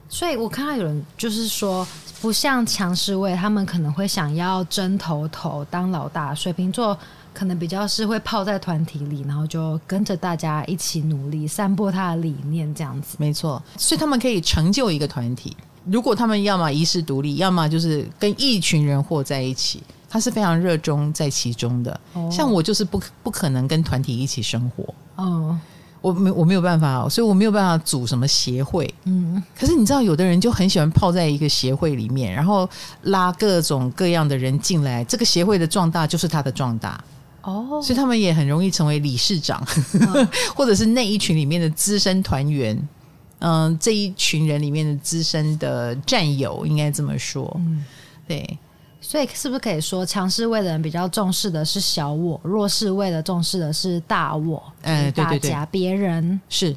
所以我看到有人就是说，不像强势位，他们可能会想要争头头当老大，水瓶座。可能比较是会泡在团体里，然后就跟着大家一起努力，散播他的理念，这样子。没错，所以他们可以成就一个团体。如果他们要么遗世独立，要么就是跟一群人活在一起，他是非常热衷在其中的。哦、像我就是不不可能跟团体一起生活。哦，我没我没有办法，所以我没有办法组什么协会。嗯，可是你知道，有的人就很喜欢泡在一个协会里面，然后拉各种各样的人进来，这个协会的壮大就是他的壮大。哦，所以他们也很容易成为理事长，哦、或者是那一群里面的资深团员。嗯，这一群人里面的资深的战友，应该这么说。嗯，对。所以是不是可以说，强势位的人比较重视的是小我，弱势位的重视的是大我？哎，对对对，别人是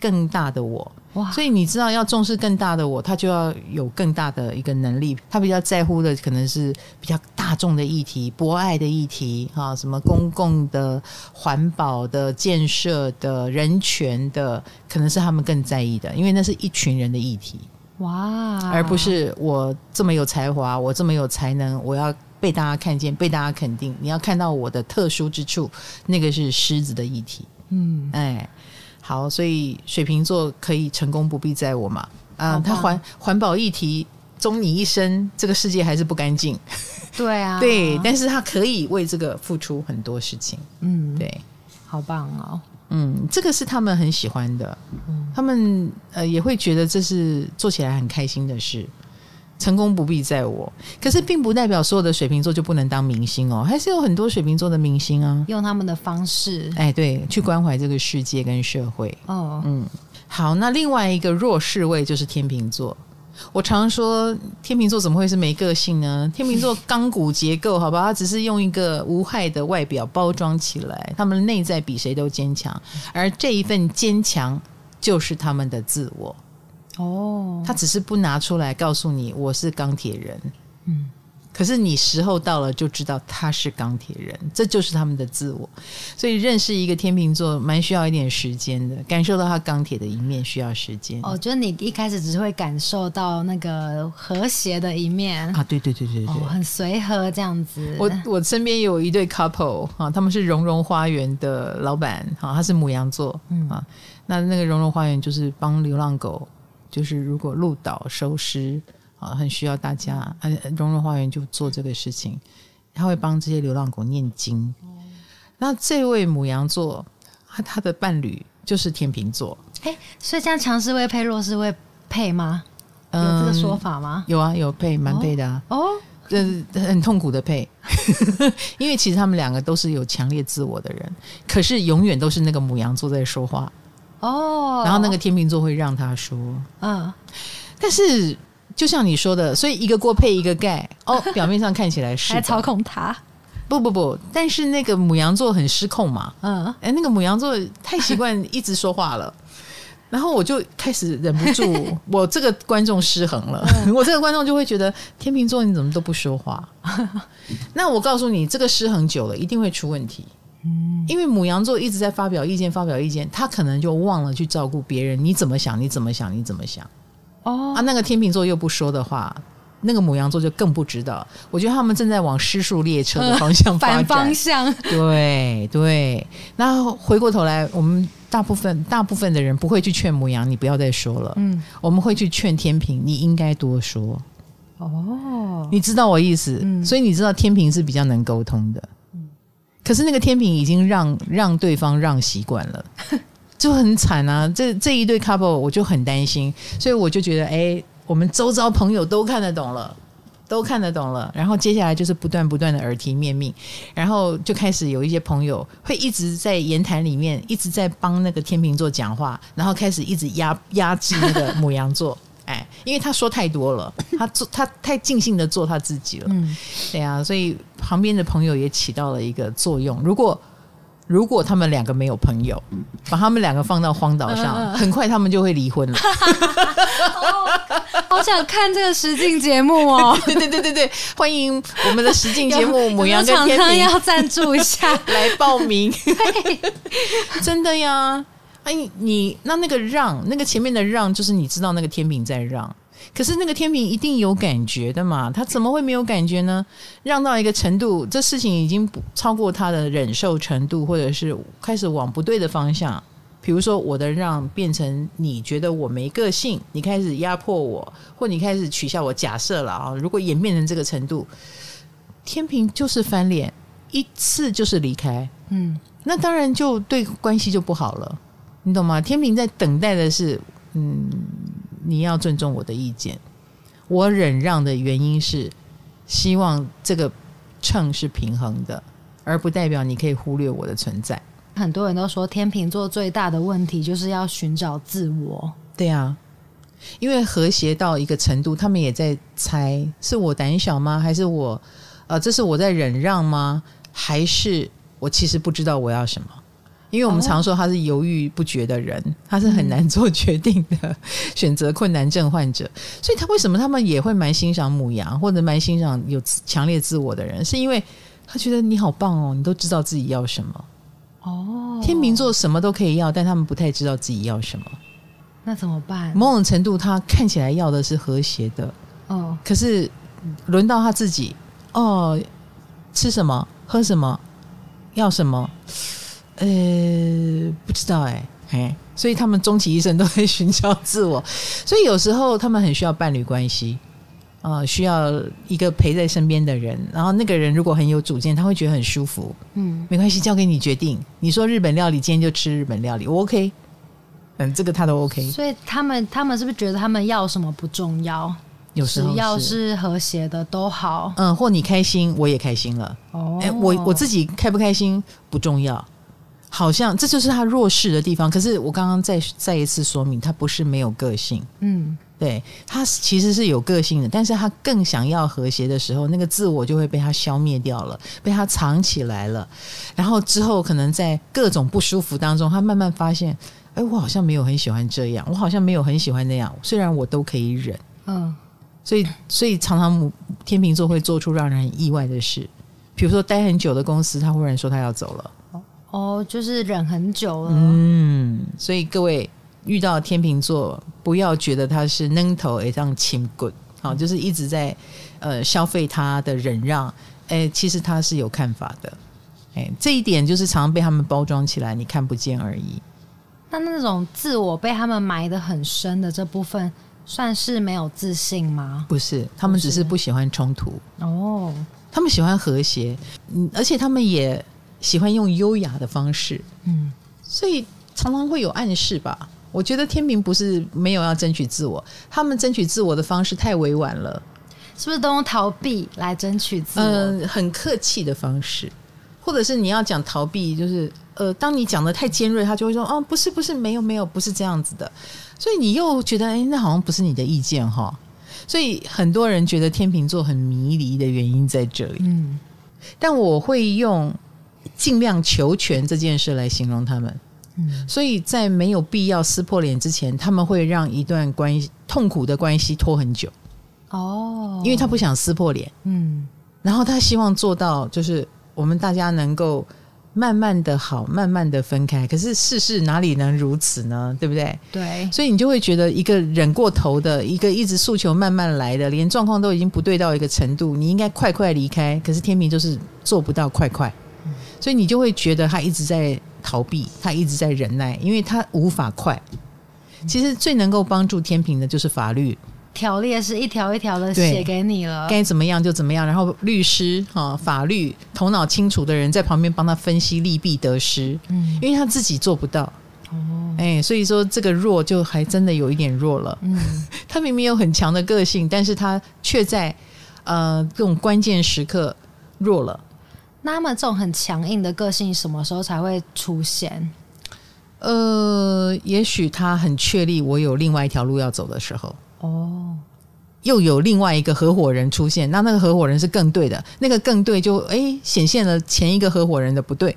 更大的我。哇！所以你知道，要重视更大的我，他就要有更大的一个能力。他比较在乎的可能是比较大众的议题、博爱的议题，哈，什么公共的、环保的、建设的、人权的，可能是他们更在意的，因为那是一群人的议题。哇！而不是我这么有才华，我这么有才能，我要被大家看见、被大家肯定。你要看到我的特殊之处，那个是狮子的议题。嗯，哎。好，所以水瓶座可以成功不必在我嘛？啊，他环环保议题，终你一生，这个世界还是不干净。对啊，对，但是他可以为这个付出很多事情。嗯，对，好棒哦。嗯，这个是他们很喜欢的，嗯，他们呃也会觉得这是做起来很开心的事。成功不必在我，可是并不代表所有的水瓶座就不能当明星哦，还是有很多水瓶座的明星啊，用他们的方式，哎，对，去关怀这个世界跟社会。哦，嗯，好，那另外一个弱势位就是天秤座。我常说天秤座怎么会是没个性呢？天秤座钢骨结构，好吧，他只是用一个无害的外表包装起来，他们内在比谁都坚强，而这一份坚强就是他们的自我。哦，他只是不拿出来告诉你我是钢铁人，嗯，可是你时候到了就知道他是钢铁人，这就是他们的自我。所以认识一个天秤座蛮需要一点时间的，感受到他钢铁的一面需要时间。哦，就是你一开始只是会感受到那个和谐的一面啊，对对对对对，哦、很随和这样子。我我身边有一对 couple 啊，他们是融融花园的老板，哈，他是母羊座，嗯啊，那那个融融花园就是帮流浪狗。就是如果鹿岛收尸啊，很需要大家，呃，荣荣花园就做这个事情，他会帮这些流浪狗念经。那这位母羊座，他他的伴侣就是天秤座，哎，所以这样强势位配弱势位配吗？有这个说法吗？嗯、有啊，有配，蛮配的啊。哦，嗯，很痛苦的配，因为其实他们两个都是有强烈自我的人，可是永远都是那个母羊座在说话。哦，然后那个天秤座会让他说，嗯，但是就像你说的，所以一个锅配一个盖，哦，表面上看起来是还操控他，不不不，但是那个母羊座很失控嘛，嗯，哎，那个母羊座太习惯一直说话了，然后我就开始忍不住，我这个观众失衡了，嗯、我这个观众就会觉得天秤座你怎么都不说话，那我告诉你，这个失衡久了一定会出问题。嗯，因为母羊座一直在发表意见，发表意见，他可能就忘了去照顾别人。你怎么想？你怎么想？你怎么想？哦，啊，那个天秤座又不说的话，那个母羊座就更不知道。我觉得他们正在往失速列车的方向 反方向。对对。那回过头来，我们大部分大部分的人不会去劝母羊，你不要再说了。嗯，我们会去劝天平，你应该多说。哦，你知道我意思，嗯，所以你知道天平是比较能沟通的。可是那个天秤已经让让对方让习惯了，就很惨啊！这这一对 couple 我就很担心，所以我就觉得，哎，我们周遭朋友都看得懂了，都看得懂了。然后接下来就是不断不断的耳提面命，然后就开始有一些朋友会一直在言谈里面一直在帮那个天秤座讲话，然后开始一直压压制那个母羊座。哎，因为他说太多了，他做他太尽兴的做他自己了，嗯，对啊，所以旁边的朋友也起到了一个作用。如果如果他们两个没有朋友，把他们两个放到荒岛上，嗯、很快他们就会离婚了。哦、好想看这个实境节目哦！对对对对对，欢迎我们的实境节目《母羊跟天平》要赞助一下来报名，真的呀。哎，你那那个让那个前面的让，就是你知道那个天平在让，可是那个天平一定有感觉的嘛，他怎么会没有感觉呢？让到一个程度，这事情已经不超过他的忍受程度，或者是开始往不对的方向。比如说，我的让变成你觉得我没个性，你开始压迫我，或你开始取笑我。假设了啊，如果演变成这个程度，天平就是翻脸，一次就是离开，嗯，那当然就对关系就不好了。你懂吗？天平在等待的是，嗯，你要尊重我的意见。我忍让的原因是，希望这个秤是平衡的，而不代表你可以忽略我的存在。很多人都说天秤座最大的问题就是要寻找自我。对啊，因为和谐到一个程度，他们也在猜是我胆小吗？还是我呃，这是我在忍让吗？还是我其实不知道我要什么？因为我们常说他是犹豫不决的人，他是很难做决定的，嗯、选择困难症患者。所以他为什么他们也会蛮欣赏母羊，或者蛮欣赏有强烈自我的人，是因为他觉得你好棒哦，你都知道自己要什么。哦，天秤座什么都可以要，但他们不太知道自己要什么。那怎么办？某种程度，他看起来要的是和谐的。哦，可是轮到他自己，哦，吃什么，喝什么，要什么？呃，不知道哎，哎，所以他们终其一生都在寻找自我，所以有时候他们很需要伴侣关系，啊、呃，需要一个陪在身边的人，然后那个人如果很有主见，他会觉得很舒服，嗯，没关系，交给你决定。你说日本料理，今天就吃日本料理，我 OK，嗯，这个他都 OK。所以他们他们是不是觉得他们要什么不重要？有时候只要是和谐的都好，嗯，或你开心，我也开心了。哦，哎，我我自己开不开心不重要。好像这就是他弱势的地方，可是我刚刚再再一次说明，他不是没有个性，嗯，对，他其实是有个性的，但是他更想要和谐的时候，那个自我就会被他消灭掉了，被他藏起来了，然后之后可能在各种不舒服当中，他慢慢发现，哎，我好像没有很喜欢这样，我好像没有很喜欢那样，虽然我都可以忍，嗯，所以所以常常天秤座会做出让人意外的事，比如说待很久的公司，他忽然说他要走了。哦，就是忍很久了。嗯，所以各位遇到天秤座，不要觉得他是扔头也让亲滚，好，就是一直在呃消费他的忍让。哎，其实他是有看法的。哎，这一点就是常常被他们包装起来，你看不见而已。那那种自我被他们埋得很深的这部分，算是没有自信吗？不是，他们只是不喜欢冲突。哦，他们喜欢和谐，嗯，而且他们也。喜欢用优雅的方式，嗯，所以常常会有暗示吧。我觉得天平不是没有要争取自我，他们争取自我的方式太委婉了，是不是都用逃避来争取自我？嗯，很客气的方式，或者是你要讲逃避，就是呃，当你讲的太尖锐，他就会说哦，不是，不是，没有，没有，不是这样子的。所以你又觉得，哎，那好像不是你的意见哈。所以很多人觉得天秤座很迷离的原因在这里。嗯，但我会用。尽量求全这件事来形容他们，嗯，所以在没有必要撕破脸之前，他们会让一段关系痛苦的关系拖很久，哦，因为他不想撕破脸，嗯，然后他希望做到就是我们大家能够慢慢的好，慢慢的分开。可是世事哪里能如此呢？对不对？对，所以你就会觉得一个忍过头的，一个一直诉求慢慢来的，连状况都已经不对到一个程度，你应该快快离开。可是天平就是做不到快快。所以你就会觉得他一直在逃避，他一直在忍耐，因为他无法快。其实最能够帮助天平的就是法律条例，是一条一条的写给你了，该怎么样就怎么样。然后律师哈，法律头脑清楚的人在旁边帮他分析利弊得失，嗯，因为他自己做不到哦，哎，所以说这个弱就还真的有一点弱了。嗯，他明明有很强的个性，但是他却在呃这种关键时刻弱了。那么这种很强硬的个性什么时候才会出现？呃，也许他很确立我有另外一条路要走的时候，哦，又有另外一个合伙人出现，那那个合伙人是更对的，那个更对就诶显现了前一个合伙人的不对，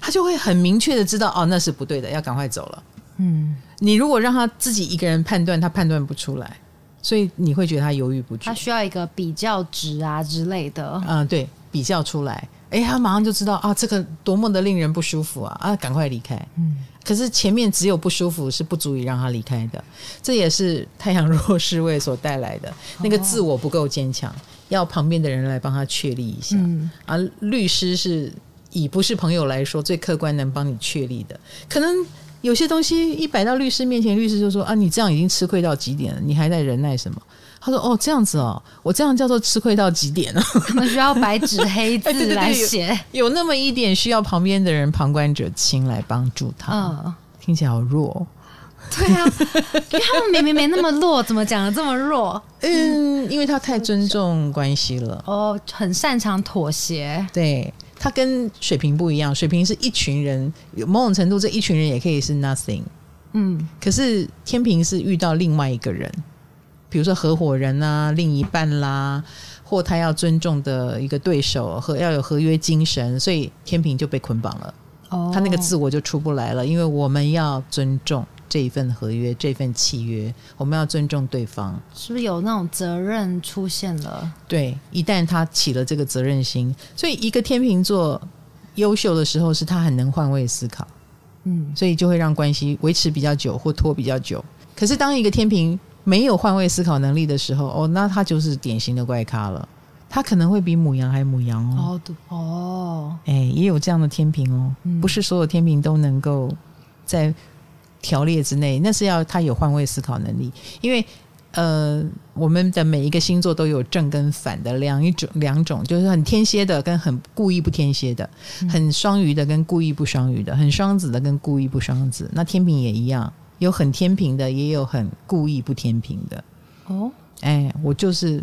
他就会很明确的知道哦，那是不对的，要赶快走了。嗯，你如果让他自己一个人判断，他判断不出来，所以你会觉得他犹豫不决，他需要一个比较值啊之类的。嗯，对，比较出来。哎，他马上就知道啊，这个多么的令人不舒服啊！啊，赶快离开。嗯，可是前面只有不舒服是不足以让他离开的，这也是太阳弱势位所带来的那个自我不够坚强，要旁边的人来帮他确立一下。嗯，而律师是以不是朋友来说最客观能帮你确立的，可能有些东西一摆到律师面前，律师就说啊，你这样已经吃亏到极点了，你还在忍耐什么？他说：“哦，这样子哦，我这样叫做吃亏到极点了。他们需要白纸黑字 来写，有，那么一点需要旁边的人旁观者清来帮助他。嗯，听起来好弱哦。对啊，因为他们明明没那么弱，怎么讲的这么弱？嗯，因为他太尊重关系了。哦，很擅长妥协。对，他跟水瓶不一样，水瓶是一群人，有某种程度这一群人也可以是 nothing。”嗯，可是天平是遇到另外一个人，比如说合伙人啊、另一半啦，或他要尊重的一个对手和要有合约精神，所以天平就被捆绑了。哦，他那个自我就出不来了，因为我们要尊重。这一份合约，这份契约，我们要尊重对方。是不是有那种责任出现了？对，一旦他起了这个责任心，所以一个天秤座优秀的时候，是他很能换位思考，嗯，所以就会让关系维持比较久或拖比较久。可是当一个天秤没有换位思考能力的时候，哦，那他就是典型的怪咖了。他可能会比母羊还母羊哦。哦，哎，也有这样的天平哦，嗯，不是所有天平都能够在。条列之内，那是要他有换位思考能力，因为呃，我们的每一个星座都有正跟反的两一种两种，就是很天蝎的跟很故意不天蝎的，很双鱼的跟故意不双鱼的，很双子的跟故意不双子。那天平也一样，有很天平的，也有很故意不天平的。哦，哎，我就是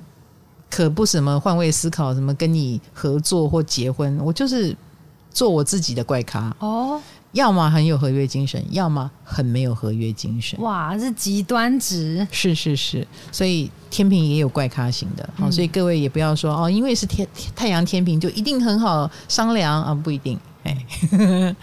可不什么换位思考，什么跟你合作或结婚，我就是做我自己的怪咖。哦。要么很有合约精神，要么很没有合约精神。哇，是极端值。是是是，所以天平也有怪咖型的。好、嗯，所以各位也不要说哦，因为是天太阳天平就一定很好商量啊，不一定。哎，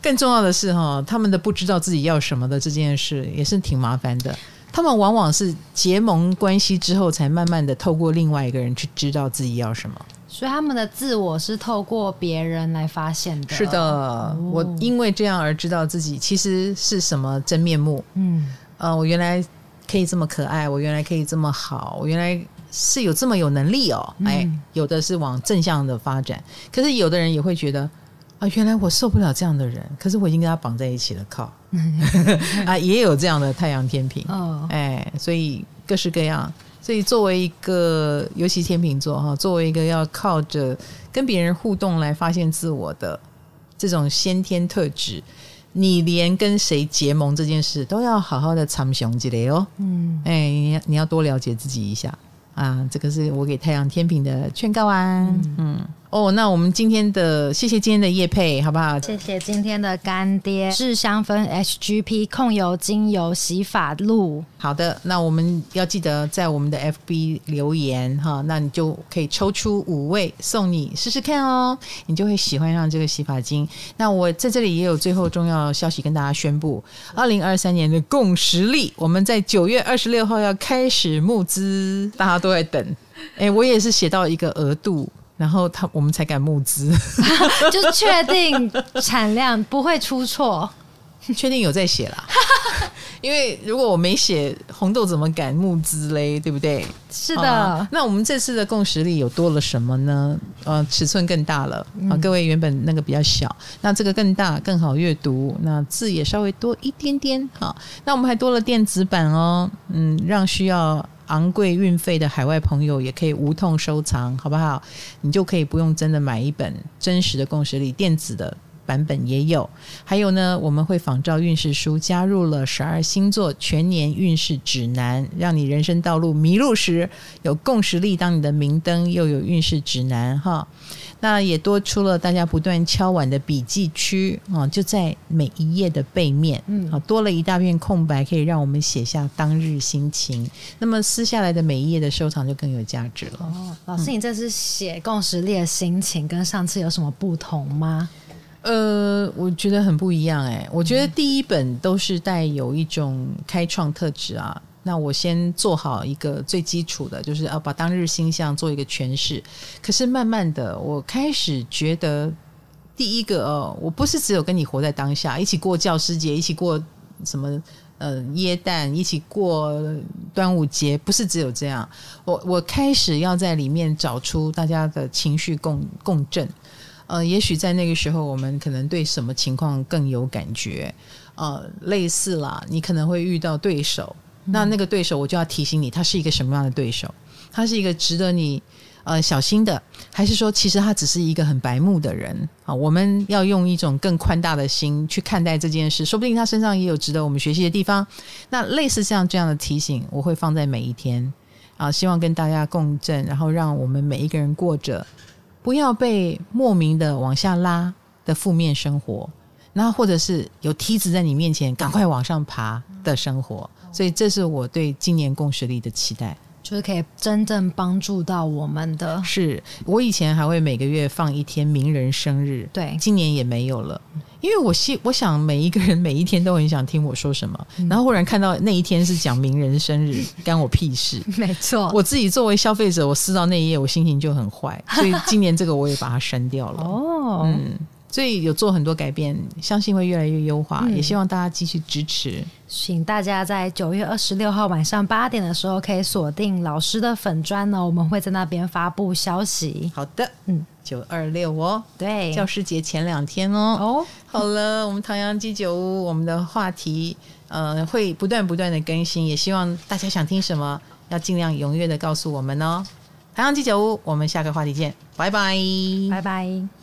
更重要的是哈，他们的不知道自己要什么的这件事也是挺麻烦的。他们往往是结盟关系之后，才慢慢的透过另外一个人去知道自己要什么。所以他们的自我是透过别人来发现的。是的，哦、我因为这样而知道自己其实是什么真面目。嗯，呃，我原来可以这么可爱，我原来可以这么好，我原来是有这么有能力哦。嗯、哎，有的是往正向的发展，可是有的人也会觉得啊，原来我受不了这样的人，可是我已经跟他绑在一起了，靠 啊，也有这样的太阳天平。哦，哎，所以各式各样。所以，作为一个，尤其天秤座哈，作为一个要靠着跟别人互动来发现自我的这种先天特质，你连跟谁结盟这件事都要好好的参详积累哦。嗯，哎，你你要多了解自己一下啊，这个是我给太阳天平的劝告啊。嗯。嗯哦，那我们今天的谢谢今天的叶配，好不好？谢谢今天的干爹是香氛 HGP 控油精油洗发露。好的，那我们要记得在我们的 FB 留言哈，那你就可以抽出五位送你试试看哦，你就会喜欢上这个洗发精。那我在这里也有最后重要消息跟大家宣布：二零二三年的共识力，我们在九月二十六号要开始募资，大家都在等。哎，我也是写到一个额度。然后他我们才敢募资，就确定产量不会出错，确定有在写啦。因为如果我没写，红豆怎么敢募资嘞？对不对？是的。啊、那我们这次的共识力有多了什么呢？呃，尺寸更大了啊！各位原本那个比较小，那这个更大更好阅读，那字也稍微多一点点。好，那我们还多了电子版哦，嗯，让需要。昂贵运费的海外朋友也可以无痛收藏，好不好？你就可以不用真的买一本真实的共识里，电子的版本也有。还有呢，我们会仿照运势书加入了十二星座全年运势指南，让你人生道路迷路时有共识力当你的明灯，又有运势指南哈。那也多出了大家不断敲碗的笔记区啊，就在每一页的背面，嗯，好，多了一大片空白，可以让我们写下当日心情。那么撕下来的每一页的收藏就更有价值了。哦，老师，你这次写共识力的心情跟上次有什么不同吗？呃，我觉得很不一样哎，我觉得第一本都是带有一种开创特质啊。那我先做好一个最基础的，就是要把当日星象做一个诠释。可是慢慢的，我开始觉得，第一个哦，我不是只有跟你活在当下，一起过教师节，一起过什么呃耶诞，一起过端午节，不是只有这样。我我开始要在里面找出大家的情绪共共振。呃，也许在那个时候，我们可能对什么情况更有感觉。呃，类似啦，你可能会遇到对手。那那个对手，我就要提醒你，他是一个什么样的对手？他是一个值得你呃小心的，还是说其实他只是一个很白目的人啊？我们要用一种更宽大的心去看待这件事，说不定他身上也有值得我们学习的地方。那类似像这样的提醒，我会放在每一天啊，希望跟大家共振，然后让我们每一个人过着不要被莫名的往下拉的负面生活。那或者是有梯子在你面前，赶快往上爬的生活。所以这是我对今年共识力的期待。就是可以真正帮助到我们的。是我以前还会每个月放一天名人生日，对，今年也没有了，因为我希我想每一个人每一天都很想听我说什么，嗯、然后忽然看到那一天是讲名人生日，干我屁事。没错，我自己作为消费者，我撕到那一页，我心情就很坏，所以今年这个我也把它删掉了。哦，嗯。所以有做很多改变，相信会越来越优化，嗯、也希望大家继续支持。请大家在九月二十六号晚上八点的时候可以锁定老师的粉砖呢，我们会在那边发布消息。好的，嗯，九二六哦，对，教师节前两天哦。哦，好了，我们唐阳鸡酒屋，我们的话题呃会不断不断的更新，也希望大家想听什么，要尽量踊跃的告诉我们哦。唐阳鸡酒屋，我们下个话题见，拜拜，拜拜。